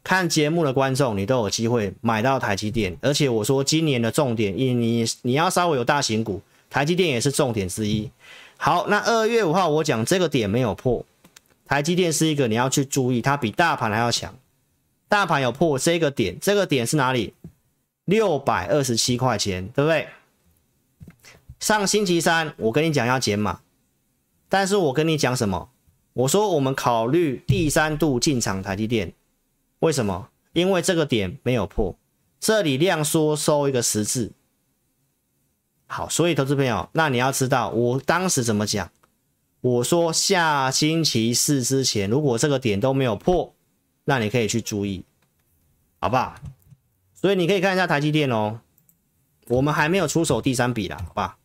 看节目的观众，你都有机会买到台积电，而且我说今年的重点，你你你要稍微有大型股，台积电也是重点之一。好，那二月五号我讲这个点没有破。台积电是一个你要去注意，它比大盘还要强。大盘有破这个点，这个点是哪里？六百二十七块钱，对不对？上星期三我跟你讲要减码，但是我跟你讲什么？我说我们考虑第三度进场台积电，为什么？因为这个点没有破，这里量缩收一个十字。好，所以投资朋友，那你要知道我当时怎么讲。我说下星期四之前，如果这个点都没有破，那你可以去注意，好不好？所以你可以看一下台积电哦，我们还没有出手第三笔啦，好吧？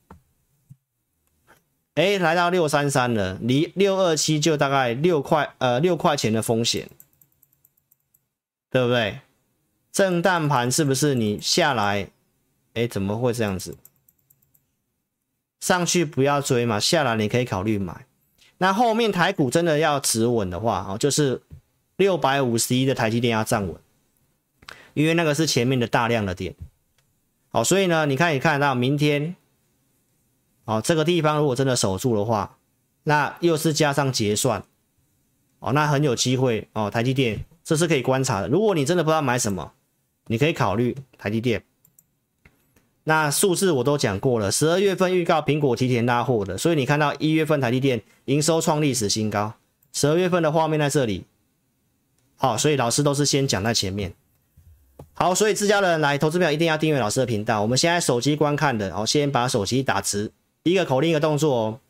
哎，来到六三三了，离六二七就大概六块呃六块钱的风险，对不对？震荡盘是不是你下来？哎，怎么会这样子？上去不要追嘛，下来你可以考虑买。那后面台股真的要止稳的话，哦，就是六百五十一的台积电要站稳，因为那个是前面的大量的点。好，所以呢，你看，也看到明天，哦，这个地方如果真的守住的话，那又是加上结算，哦，那很有机会哦。台积电这是可以观察的。如果你真的不知道买什么，你可以考虑台积电。那数字我都讲过了，十二月份预告苹果提前拉货的，所以你看到一月份台积电营收创历史新高，十二月份的画面在这里。好，所以老师都是先讲在前面。好，所以自家人来投资票一定要订阅老师的频道。我们现在手机观看的，好，先把手机打直，一个口令一个动作哦。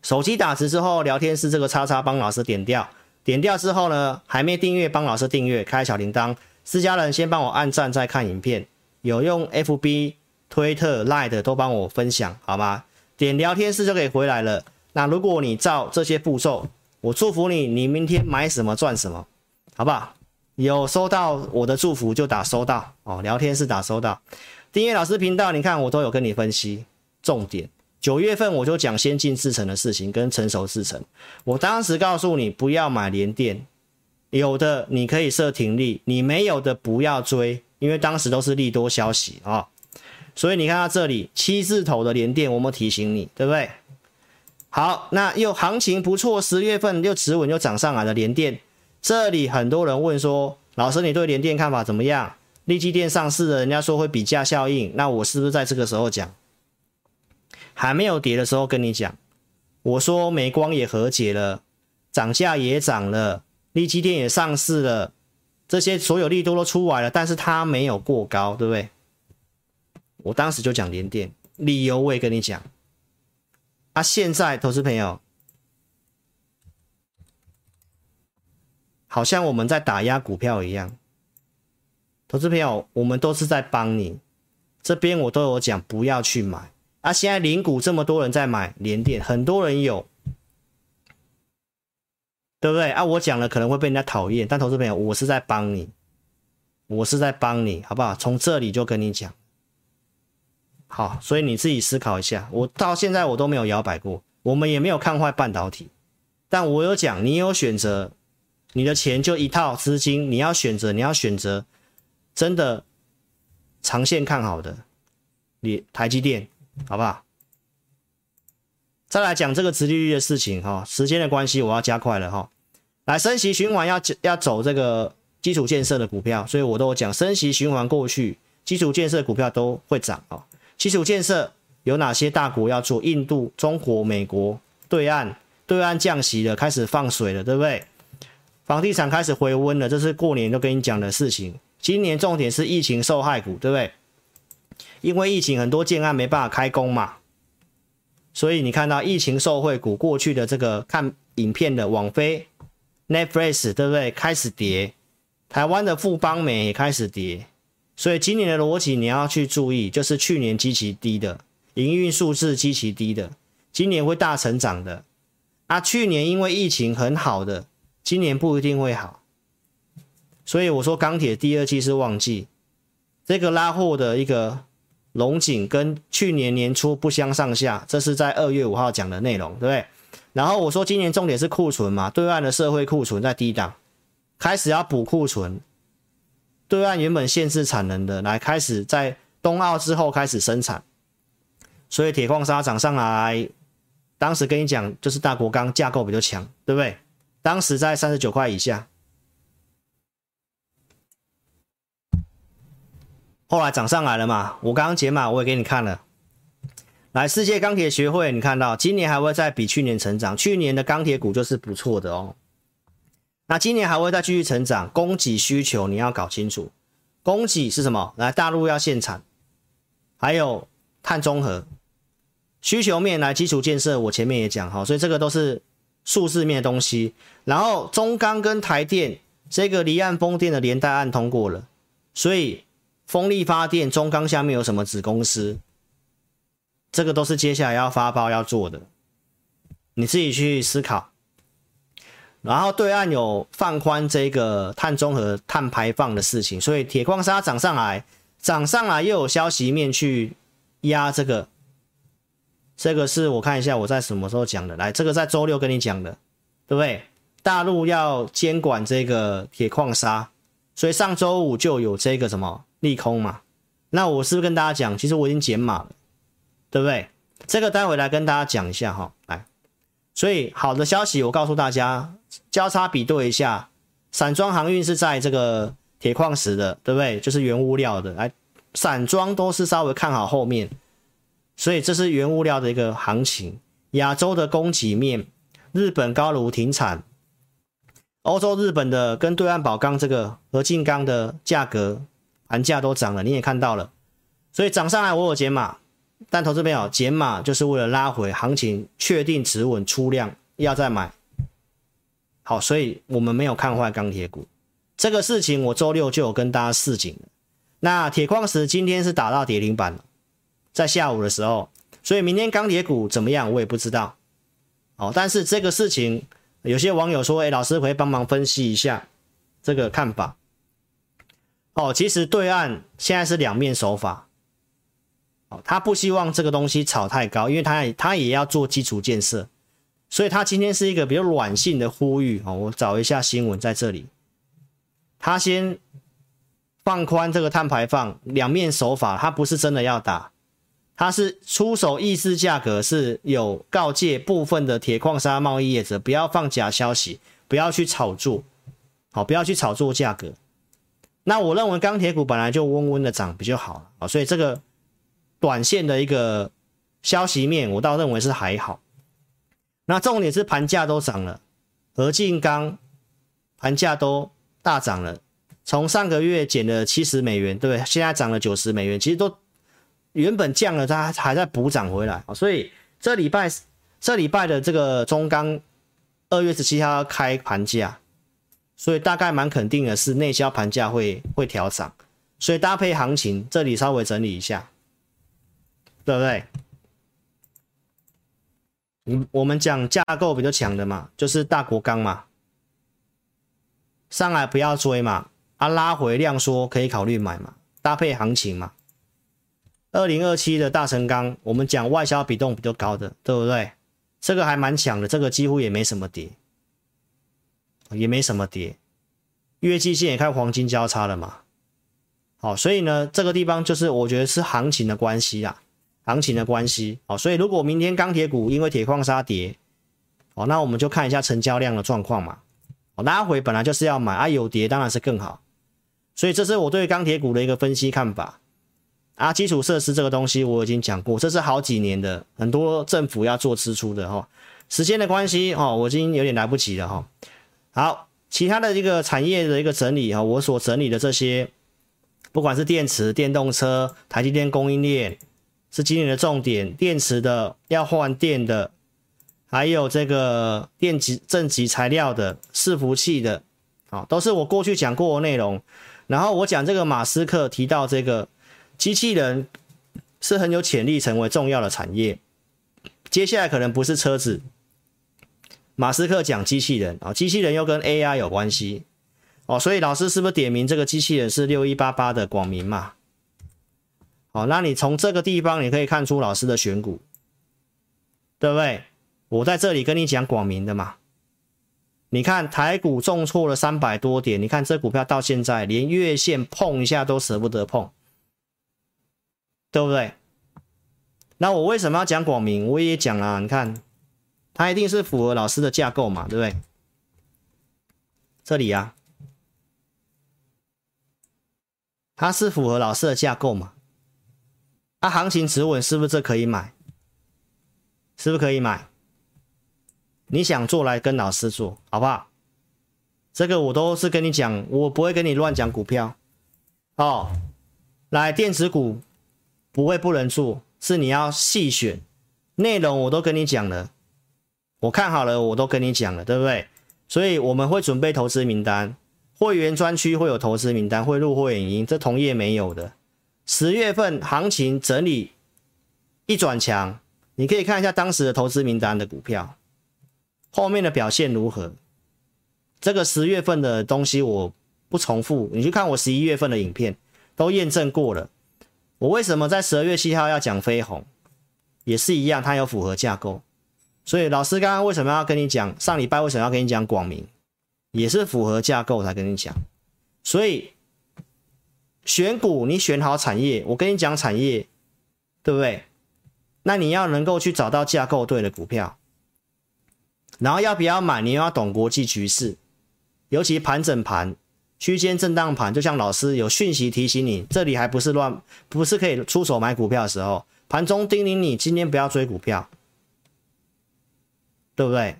手机打直之后，聊天室这个叉叉帮老师点掉，点掉之后呢，还没订阅帮老师订阅，开小铃铛。自家人先帮我按赞再看影片，有用 FB。推特、赖的都帮我分享好吗？点聊天室就可以回来了。那如果你照这些步骤，我祝福你，你明天买什么赚什么，好不好？有收到我的祝福就打收到哦。聊天室打收到。订阅老师频道，你看我都有跟你分析重点。九月份我就讲先进制程的事情跟成熟制程。我当时告诉你不要买联电，有的你可以设停利，你没有的不要追，因为当时都是利多消息啊。哦所以你看到这里七字头的联电，我们提醒你，对不对？好，那又行情不错，十月份又止稳又涨上来的联电，这里很多人问说，老师你对联电看法怎么样？立基电上市的，人家说会比价效应，那我是不是在这个时候讲？还没有跌的时候跟你讲，我说美光也和解了，涨价也涨了，立基电也上市了，这些所有利多都出来了，但是它没有过高，对不对？我当时就讲联电，理由我也跟你讲。啊，现在投资朋友，好像我们在打压股票一样。投资朋友，我们都是在帮你，这边我都有讲不要去买啊。现在零股这么多人在买联电，很多人有，对不对啊？我讲了可能会被人家讨厌，但投资朋友，我是在帮你，我是在帮你，好不好？从这里就跟你讲，好，所以你自己思考一下。我到现在我都没有摇摆过，我们也没有看坏半导体，但我有讲，你有选择。你的钱就一套资金，你要选择，你要选择真的长线看好的，你台积电，好不好？再来讲这个直利率的事情哈，时间的关系，我要加快了哈。来，升息循环要要走这个基础建设的股票，所以我都讲，升息循环过去，基础建设股票都会涨啊。基础建设有哪些大国要做？印度、中国、美国，对岸对岸降息了，开始放水了，对不对？房地产开始回温了，这是过年都跟你讲的事情。今年重点是疫情受害股，对不对？因为疫情很多建案没办法开工嘛，所以你看到疫情受惠股过去的这个看影片的网飞、Netflix，对不对？开始跌，台湾的富邦美也开始跌，所以今年的逻辑你要去注意，就是去年极其低的营运数字极其低的，今年会大成长的。啊，去年因为疫情很好的。今年不一定会好，所以我说钢铁第二季是旺季，这个拉货的一个龙井跟去年年初不相上下，这是在二月五号讲的内容，对不对？然后我说今年重点是库存嘛，对岸的社会库存在低档，开始要补库存，对岸原本限制产能的，来开始在冬奥之后开始生产，所以铁矿砂涨上来，当时跟你讲就是大国钢架构比较强，对不对？当时在三十九块以下，后来涨上来了嘛？我刚刚解码我也给你看了。来，世界钢铁学会，你看到今年还会再比去年成长，去年的钢铁股就是不错的哦。那今年还会再继续成长，供给需求你要搞清楚，供给是什么？来，大陆要限产，还有碳中和需求面来基础建设，我前面也讲哈，所以这个都是。数字面的东西，然后中钢跟台电这个离岸风电的连带案通过了，所以风力发电中钢下面有什么子公司，这个都是接下来要发包要做的，你自己去思考。然后对岸有放宽这个碳中和碳排放的事情，所以铁矿砂涨上来，涨上来又有消息面去压这个。这个是我看一下我在什么时候讲的，来，这个在周六跟你讲的，对不对？大陆要监管这个铁矿砂，所以上周五就有这个什么利空嘛。那我是不是跟大家讲，其实我已经减码了，对不对？这个待会来跟大家讲一下哈，来，所以好的消息我告诉大家，交叉比对一下，散装航运是在这个铁矿石的，对不对？就是原物料的，来，散装都是稍微看好后面。所以这是原物料的一个行情，亚洲的供给面，日本高炉停产，欧洲日本的跟对岸宝钢这个合金钢的价格盘价都涨了，你也看到了，所以涨上来我有减码，但投资朋友减码就是为了拉回行情，确定止稳出量要再买，好，所以我们没有看坏钢铁股，这个事情我周六就有跟大家示警了，那铁矿石今天是打到跌停板了。在下午的时候，所以明天钢铁股怎么样，我也不知道。哦，但是这个事情，有些网友说：“哎，老师可以帮忙分析一下这个看法。”哦，其实对岸现在是两面手法。哦，他不希望这个东西炒太高，因为他他也要做基础建设，所以他今天是一个比较软性的呼吁。哦，我找一下新闻在这里，他先放宽这个碳排放，两面手法，他不是真的要打。他是出手意思价格是有告诫部分的铁矿砂贸易业者不要放假消息，不要去炒作，好，不要去炒作价格。那我认为钢铁股本来就温温的涨比较好啊，所以这个短线的一个消息面，我倒认为是还好。那重点是盘价都涨了，合金钢盘价都大涨了，从上个月减了七十美元，对不对？现在涨了九十美元，其实都。原本降了，它还在补涨回来，所以这礼拜这礼拜的这个中钢二月十七号开盘价，所以大概蛮肯定的是内销盘价会会调涨，所以搭配行情，这里稍微整理一下，对不对？你我们讲架构比较强的嘛，就是大国钢嘛，上来不要追嘛，啊拉回量缩可以考虑买嘛，搭配行情嘛。二零二七的大成钢，我们讲外销比重比较高的，对不对？这个还蛮强的，这个几乎也没什么跌，也没什么跌，月季线也开黄金交叉了嘛。好，所以呢，这个地方就是我觉得是行情的关系啊，行情的关系。哦，所以如果明天钢铁股因为铁矿砂跌，哦，那我们就看一下成交量的状况嘛。哦，拉回本来就是要买啊，有跌当然是更好。所以这是我对钢铁股的一个分析看法。啊，基础设施这个东西我已经讲过，这是好几年的，很多政府要做支出的哈。时间的关系哈，我已经有点来不及了哈。好，其他的一个产业的一个整理哈，我所整理的这些。不管是电池、电动车、台积电供应链是今年的重点，电池的要换电的，还有这个电极正极材料的伺服器的，啊，都是我过去讲过的内容。然后我讲这个马斯克提到这个机器人是很有潜力成为重要的产业，接下来可能不是车子，马斯克讲机器人啊，机器人又跟 AI 有关系。哦，所以老师是不是点名这个机器人是六一八八的广明嘛？好，那你从这个地方你可以看出老师的选股，对不对？我在这里跟你讲广明的嘛。你看台股重挫了三百多点，你看这股票到现在连月线碰一下都舍不得碰，对不对？那我为什么要讲广明？我也讲了啊，你看它一定是符合老师的架构嘛，对不对？这里啊。它是符合老师的架构嘛？啊，行情止稳是不是这可以买？是不是可以买？你想做来跟老师做好不好？这个我都是跟你讲，我不会跟你乱讲股票哦。来，电子股不会不能做，是你要细选内容，我都跟你讲了，我看好了，我都跟你讲了，对不对？所以我们会准备投资名单。会员专区会有投资名单，会录会员音，这同业没有的。十月份行情整理一转强，你可以看一下当时的投资名单的股票，后面的表现如何？这个十月份的东西我不重复，你去看我十一月份的影片，都验证过了。我为什么在十二月七号要讲飞鸿，也是一样，它有符合架构。所以老师刚刚为什么要跟你讲？上礼拜为什么要跟你讲广明？也是符合架构才跟你讲，所以选股你选好产业，我跟你讲产业，对不对？那你要能够去找到架构对的股票，然后要不要买，你又要懂国际局势，尤其盘整盘、区间震荡盘，就像老师有讯息提醒你，这里还不是乱，不是可以出手买股票的时候，盘中叮咛你今天不要追股票，对不对？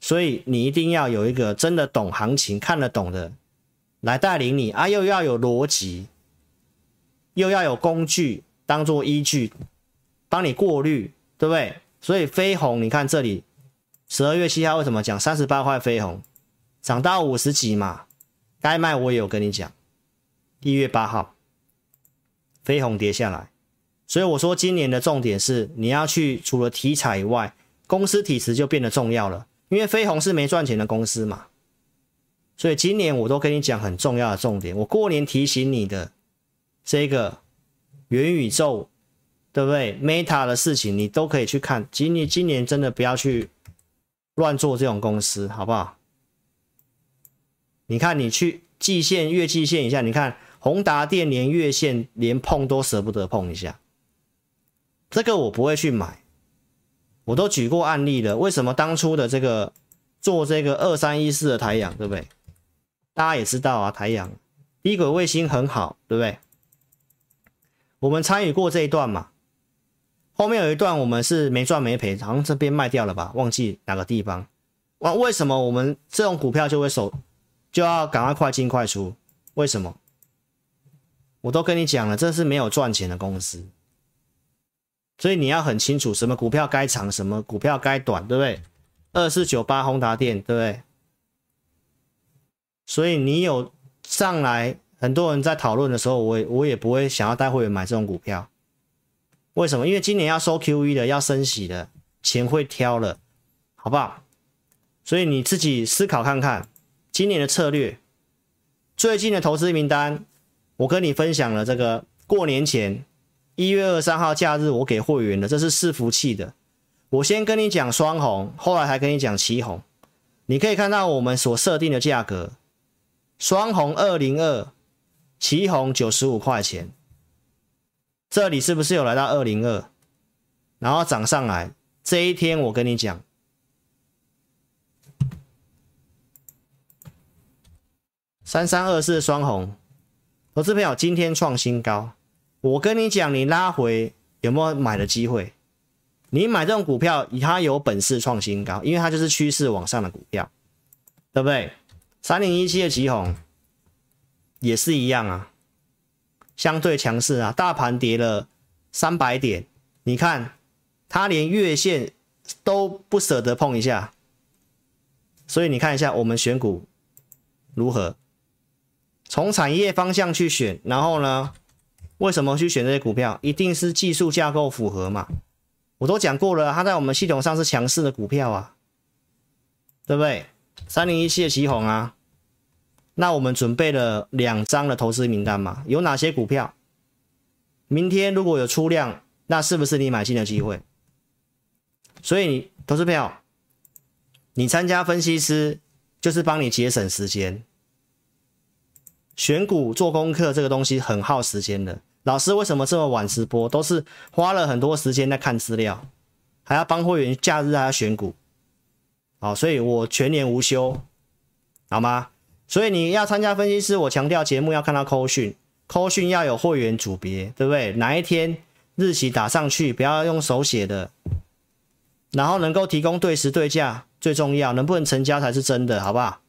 所以你一定要有一个真的懂行情、看得懂的来带领你啊，又要有逻辑，又要有工具当做依据，帮你过滤，对不对？所以飞鸿，你看这里十二月七号为什么讲三十八块飞鸿涨到五十几嘛？该卖我也有跟你讲，一月八号飞鸿跌下来，所以我说今年的重点是你要去除了题材以外，公司体质就变得重要了。因为飞鸿是没赚钱的公司嘛，所以今年我都跟你讲很重要的重点。我过年提醒你的这个元宇宙，对不对？Meta 的事情你都可以去看。今年今年真的不要去乱做这种公司，好不好？你看你去季线、月季线一下，你看宏达电连月线连碰都舍不得碰一下，这个我不会去买。我都举过案例了，为什么当初的这个做这个二三一四的台阳，对不对？大家也知道啊，台阳低轨卫星很好，对不对？我们参与过这一段嘛，后面有一段我们是没赚没赔，好像这边卖掉了吧，忘记哪个地方。哇，为什么我们这种股票就会守，就要赶快快进快出？为什么？我都跟你讲了，这是没有赚钱的公司。所以你要很清楚什么股票该长，什么股票该短，对不对？二四九八宏达电，对不对？所以你有上来很多人在讨论的时候，我也我也不会想要带会员买这种股票。为什么？因为今年要收 QE 的，要升息的，钱会挑了，好不好？所以你自己思考看看，今年的策略，最近的投资名单，我跟你分享了这个过年前一月二十三号假日我给会员的，这是伺服器的。我先跟你讲双红，后来还跟你讲奇红。你可以看到我们所设定的价格，双红二零二，奇鋐九十五块钱。这里是不是有来到二零二，然后涨上来？这一天我跟你讲，三三二四双红，投资朋友今天创新高。我跟你讲，你拉回有没有买的机会？你买这种股票，它有本事创新高，因为它就是趋势往上的股票，对不对？三零一七的奇鋐也是一样啊。相对强势啊，大盘跌了三百点，你看它连月线都不舍得碰一下，所以你看一下我们选股如何，从产业方向去选，然后呢，为什么去选这些股票？一定是技术架构符合嘛？我都讲过了，它在我们系统上是强势的股票啊，对不对？三零一七的奇鋐啊。那我们准备了两张的投资名单嘛？有哪些股票？明天如果有出量，那是不是你买进的机会？所以，投资票，你参加分析师就是帮你节省时间。选股做功课这个东西很耗时间的。老师为什么这么晚直播？都是花了很多时间在看资料，还要帮会员假日还要选股。好，所以我全年无休，好吗？所以你要参加分析师，我强调节目要看到扣讯，扣讯要有会员组别，对不对？哪一天日期打上去，不要用手写的，然后能够提供对时对价最重要，能不能成交才是真的，好不好？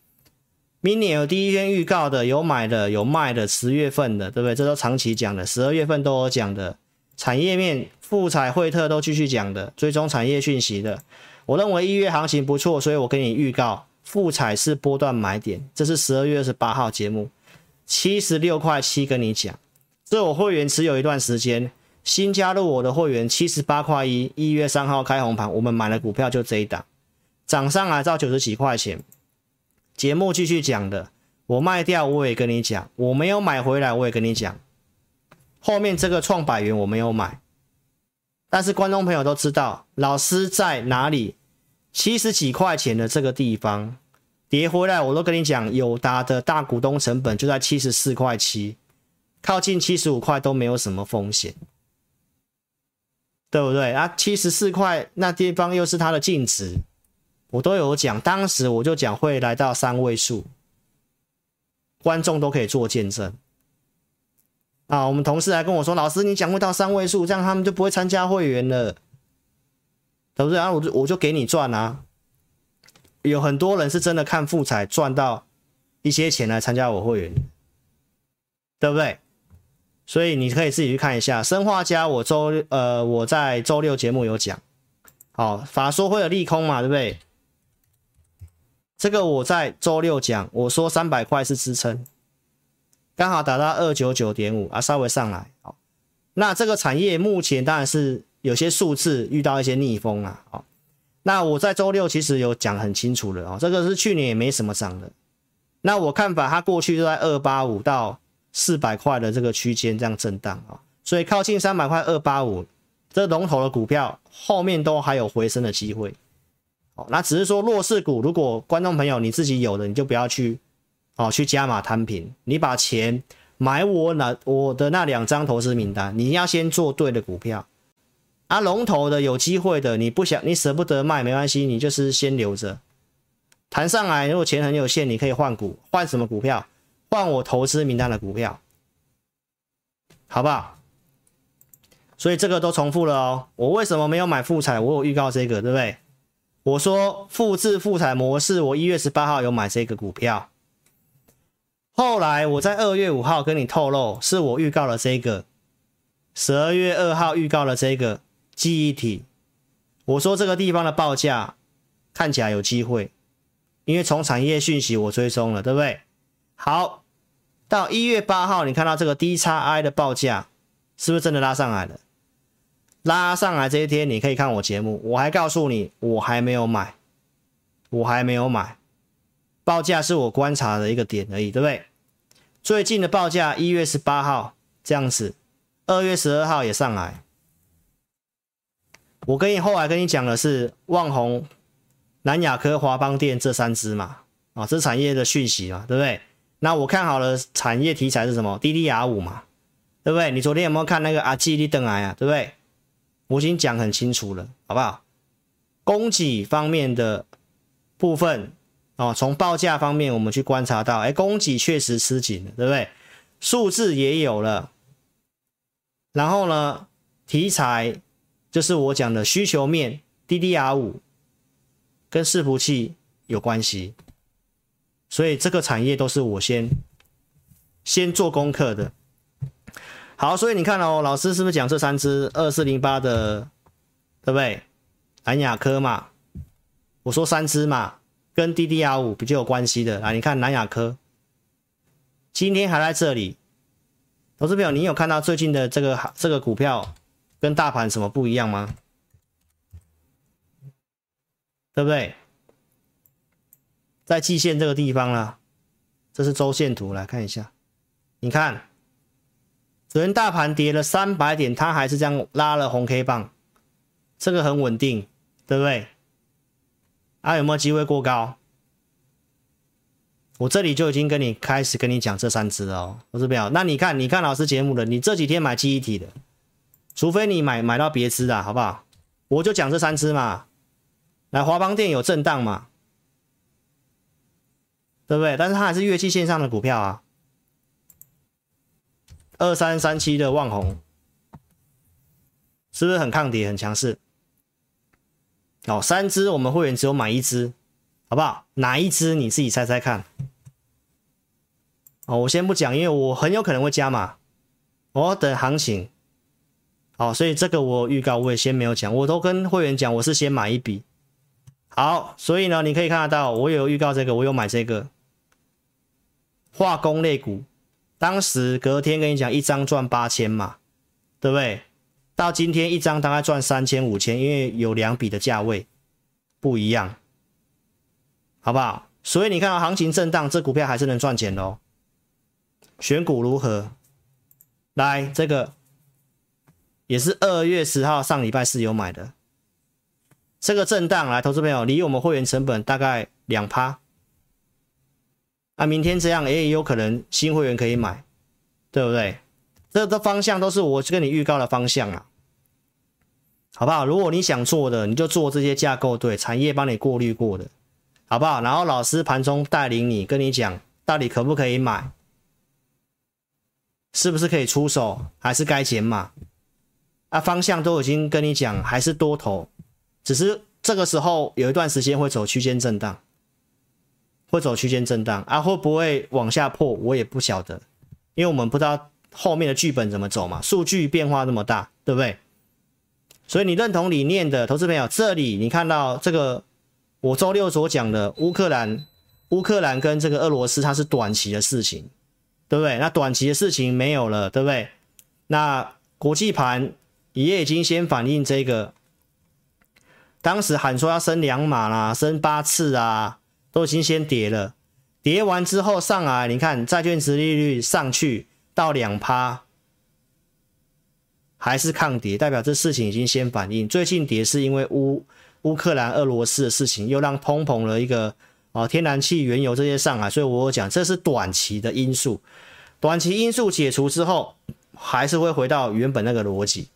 明年有第一天预告的，有买的，有卖的，十月份的，对不对？这都长期讲的，十二月份都有讲的，产业面、富彩、惠特都继续讲的，追踪产业讯息的。我认为一月行情不错，所以我给你预告。富彩是波段买点，这是十二月二十八号节目，七十六块七跟你讲，这我会员持有一段时间，新加入我的会员七十八块一，一月三号开红盘，我们买的股票就这一档，涨上来到九十几块钱，节目继续讲的，我卖掉我也跟你讲，我没有买回来我也跟你讲，后面这个创百元我没有买，但是观众朋友都知道老师在哪里。七十几块钱的这个地方跌回来，我都跟你讲，友达的大股东成本就在七十四块七，靠近七十五块都没有什么风险，对不对啊？七十四块那地方又是它的净值，我都有讲，当时我就讲会来到三位数，观众都可以做见证啊。我们同事还跟我说，老师你讲会到三位数，这样他们就不会参加会员了。对不对啊？我就我就给你赚啊！有很多人是真的看富采赚到一些钱来参加我会员，对不对？所以你可以自己去看一下。生化家我周呃我在周六节目有讲，好，法说会有利空嘛，对不对？这个我在周六讲，我说三百块是支撑，刚好达到二九九点五啊，稍微上来。好，那这个产业目前当然是。有些数字遇到一些逆风啊，好，那我在周六其实有讲很清楚了哦，这个是去年也没什么涨的，那我看法它过去都在二八五到四百块的这个区间这样震荡啊，所以靠近三百块二八五这龙头的股票后面都还有回升的机会，哦，那只是说弱势股，如果观众朋友你自己有的，你就不要去哦去加码摊平，你把钱买我那我的那两张投资名单，你要先做对的股票。啊，龙头的有机会的，你不想你舍不得卖没关系，你就是先留着。弹上来，如果钱很有限，你可以换股，换什么股票？换我投资名单的股票，好不好？所以这个都重复了哦。我为什么没有买富彩？我有预告这个，对不对？我说复制复彩模式，我一月十八号有买这个股票。后来我在二月五号跟你透露，是我预告了这个。十二月二号预告了这个。记忆体，我说这个地方的报价看起来有机会，因为从产业讯息我追踪了，对不对？好，到一月八号，你看到这个 DXI 的报价是不是真的拉上来了？拉上来这一天，你可以看我节目，我还告诉你，我还没有买，我还没有买。报价是我观察的一个点而已，对不对？最近的报价一月十八号这样子，二月十二号也上来。我跟你后来跟你讲的是旺宏、南亚科、华邦电这三只嘛，啊，这产业的讯息嘛，对不对？那我看好了产业题材是什么？DDR 五嘛，对不对？你昨天有没有看那个阿基利登来啊？对不对？我已经讲很清楚了，好不好？供给方面的部分。哦，从报价方面我们去观察到，哎，供给确实吃紧了，对不对？数字也有了，然后呢，题材就是我讲的需求面，DDR 五跟伺服器有关系，所以这个产业都是我先先做功课的。好，所以你看哦，老师是不是讲这三只二四零八的，对不对？南亚科嘛，我说三只嘛。跟 DDR 五比较有关系的啊，你看南亚科今天还在这里，投资朋友，你有看到最近的这个这个股票跟大盘什么不一样吗？对不对？在季线这个地方啦，这是周线图，来看一下，你看昨天大盘跌了三百点，它还是这样拉了红 K 棒，这个很稳定，对不对？啊，有没有机会过高？我这里就已经跟你开始跟你讲这三只了哦，我是没有。那你看，你看老师节目的，你这几天买记忆体的，除非你买买到别支的，好不好？我就讲这三只嘛。来，华邦电有震荡嘛，对不对？但是它还是月季线上的股票啊。二三三七的旺宏，是不是很抗跌、很强势？哦，三只我们会员只有买一只，好不好？哪一只你自己猜猜看。哦，我先不讲，因为我很有可能会加码，我要等行情。好，所以这个我预告我也先没有讲，我都跟会员讲我是先买一笔。好，所以呢，你可以看得到，我有预告这个，我有买这个化工类股，当时隔天跟你讲一张赚八千嘛，对不对？到今天一张大概赚三千五千，因为有两笔的价位不一样，好不好？所以你看到行情震荡，这股票还是能赚钱的哦。选股如何？来，这个也是二月十号上礼拜四有买的，这个震荡来，投资朋友离我们会员成本大概两趴，啊，明天这样也有可能新会员可以买，对不对？这个方向都是我跟你预告的方向啊，好不好？如果你想做的，你就做这些架构对，产业帮你过滤过的，好不好？然后老师盘中带领你，跟你讲到底可不可以买，是不是可以出手，还是该减码？啊，方向都已经跟你讲，还是多头，只是这个时候有一段时间会走区间震荡，会走区间震荡啊，会不会往下破，我也不晓得，因为我们不知道。后面的剧本怎么走嘛？数据变化那么大，对不对？所以你认同理念的投资朋友，这里你看到这个，我周六所讲的乌克兰，乌克兰跟这个俄罗斯，它是短期的事情，对不对？那短期的事情没有了，对不对？那国际盘也已经先反映这个，当时喊说要升两码啦，升八次啊，都已经先跌了，跌完之后上来，你看债券值利率上去。到两趴还是抗跌，代表这事情已经先反应。最近跌是因为乌乌克兰、俄罗斯的事情，又让通膨了一个啊，天然气、原油这些上来，所以我讲这是短期的因素。短期因素解除之后，还是会回到原本那个逻辑。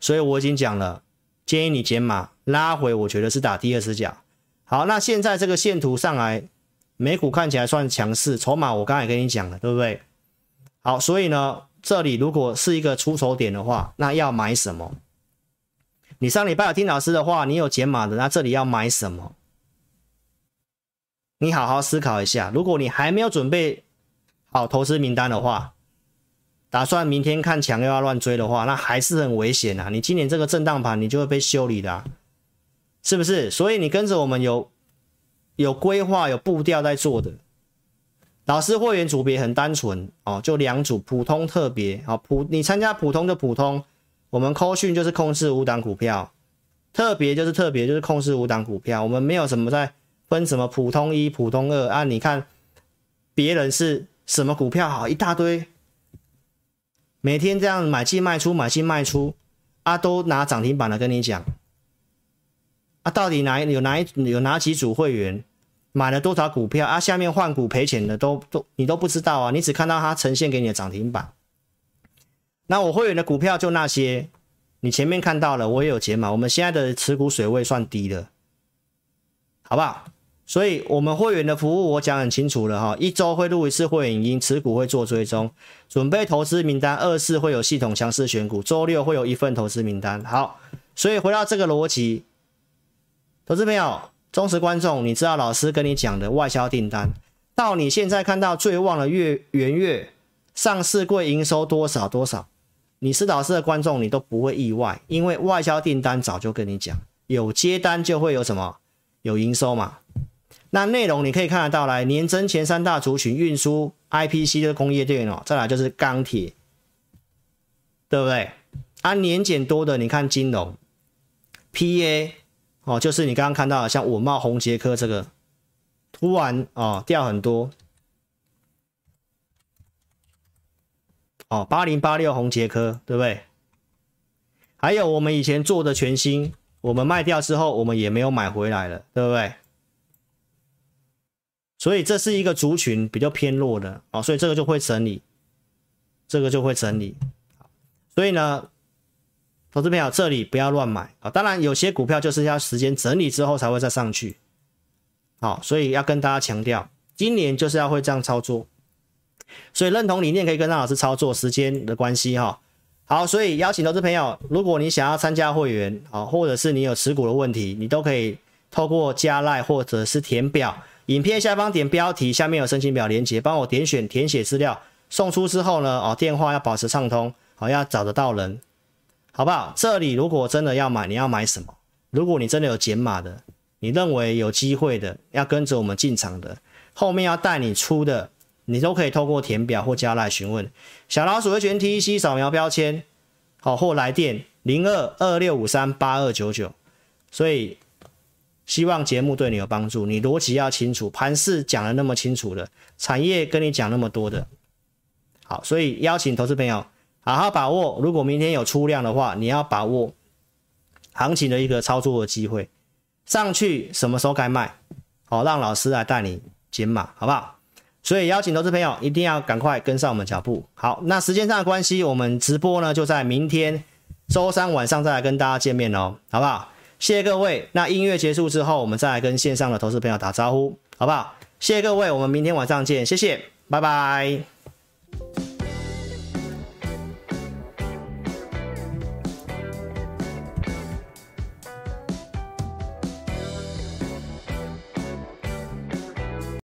所以我已经讲了，建议你减码拉回，我觉得是打第二只脚。好，那现在这个线图上来，美股看起来算强势，筹码我刚才跟你讲了，对不对？好，所以呢，这里如果是一个出手点的话，那要买什么？你上礼拜有听老师的话，你有减码的，那这里要买什么？你好好思考一下。如果你还没有准备好投资名单的话，打算明天看强又要乱追的话，那还是很危险啊！你今年这个震荡盘，你就会被修理的，是不是？所以你跟着我们有有规划、有步调在做的。老师会员组别很单纯哦，就两组，普通特别好，普你参加普通就普通，我们扣讯就是控制五档股票，特别就是特别就是控制五档股票，我们没有什么在分什么普通一、普通二啊，你看别人是什么股票好一大堆，每天这样买进卖出买进卖出啊，都拿涨停板来跟你讲啊，到底哪有哪一有哪几组会员？买了多少股票啊？下面换股赔钱的都都你都不知道啊！你只看到它呈现给你的涨停板。那我会员的股票就那些，你前面看到了，我也有解码。我们现在的持股水位算低的，好不好？所以我们会员的服务我讲很清楚了哈，一周会录一次会员音，持股会做追踪，准备投资名单，二四会有系统强势选股，周六会有一份投资名单。好，所以回到这个逻辑，投资朋友。忠实观众，你知道老师跟你讲的外销订单，到你现在看到最旺的月元月上市柜营收多少多少，你是老师的观众，你都不会意外，因为外销订单早就跟你讲，有接单就会有什么有营收嘛。那内容你可以看得到来，年增前三大族群运输、IPC 的工业电脑，再来就是钢铁，对不对？啊，年减多的，你看金融、PA。哦，就是你刚刚看到的，像稳懋、宏捷科这个，突然哦掉很多。哦，八零八六宏捷科，对不对？还有我们以前做的全新，我们卖掉之后，我们也没有买回来了，对不对？所以这是一个族群比较偏弱的哦，所以这个就会整理，这个就会整理。所以呢。投资朋友，这里不要乱买啊！当然，有些股票就是要时间整理之后才会再上去。好，所以要跟大家强调，今年就是要会这样操作。所以认同理念可以跟张老师操作，时间的关系哈。好，所以邀请投资朋友，如果你想要参加会员啊，或者是你有持股的问题，你都可以透过加赖或者是填表，影片下方点标题，下面有申请表连接，帮我点选填写资料，送出之后呢，哦，电话要保持畅通，好，要找得到人。好不好？这里如果真的要买，你要买什么？如果你真的有减码的，你认为有机会的，要跟着我们进场的，后面要带你出的，你都可以透过填表或加来询问。小老鼠会全 TEC 扫描标签，好，或来电零二二六五三八二九九。所以希望节目对你有帮助，你逻辑要清楚，盘势讲了那么清楚的，产业跟你讲那么多的，好，所以邀请投资朋友。好好把握，如果明天有出量的话，你要把握行情的一个操作的机会，上去什么时候该卖，好，让老师来带你减码，好不好？所以邀请投资朋友一定要赶快跟上我们脚步。好，那时间上的关系，我们直播呢就在明天周三晚上再来跟大家见面哦，好不好？谢谢各位。那音乐结束之后我们再来跟线上的投资朋友打招呼好不好？谢谢各位我们明天晚上见谢谢拜拜。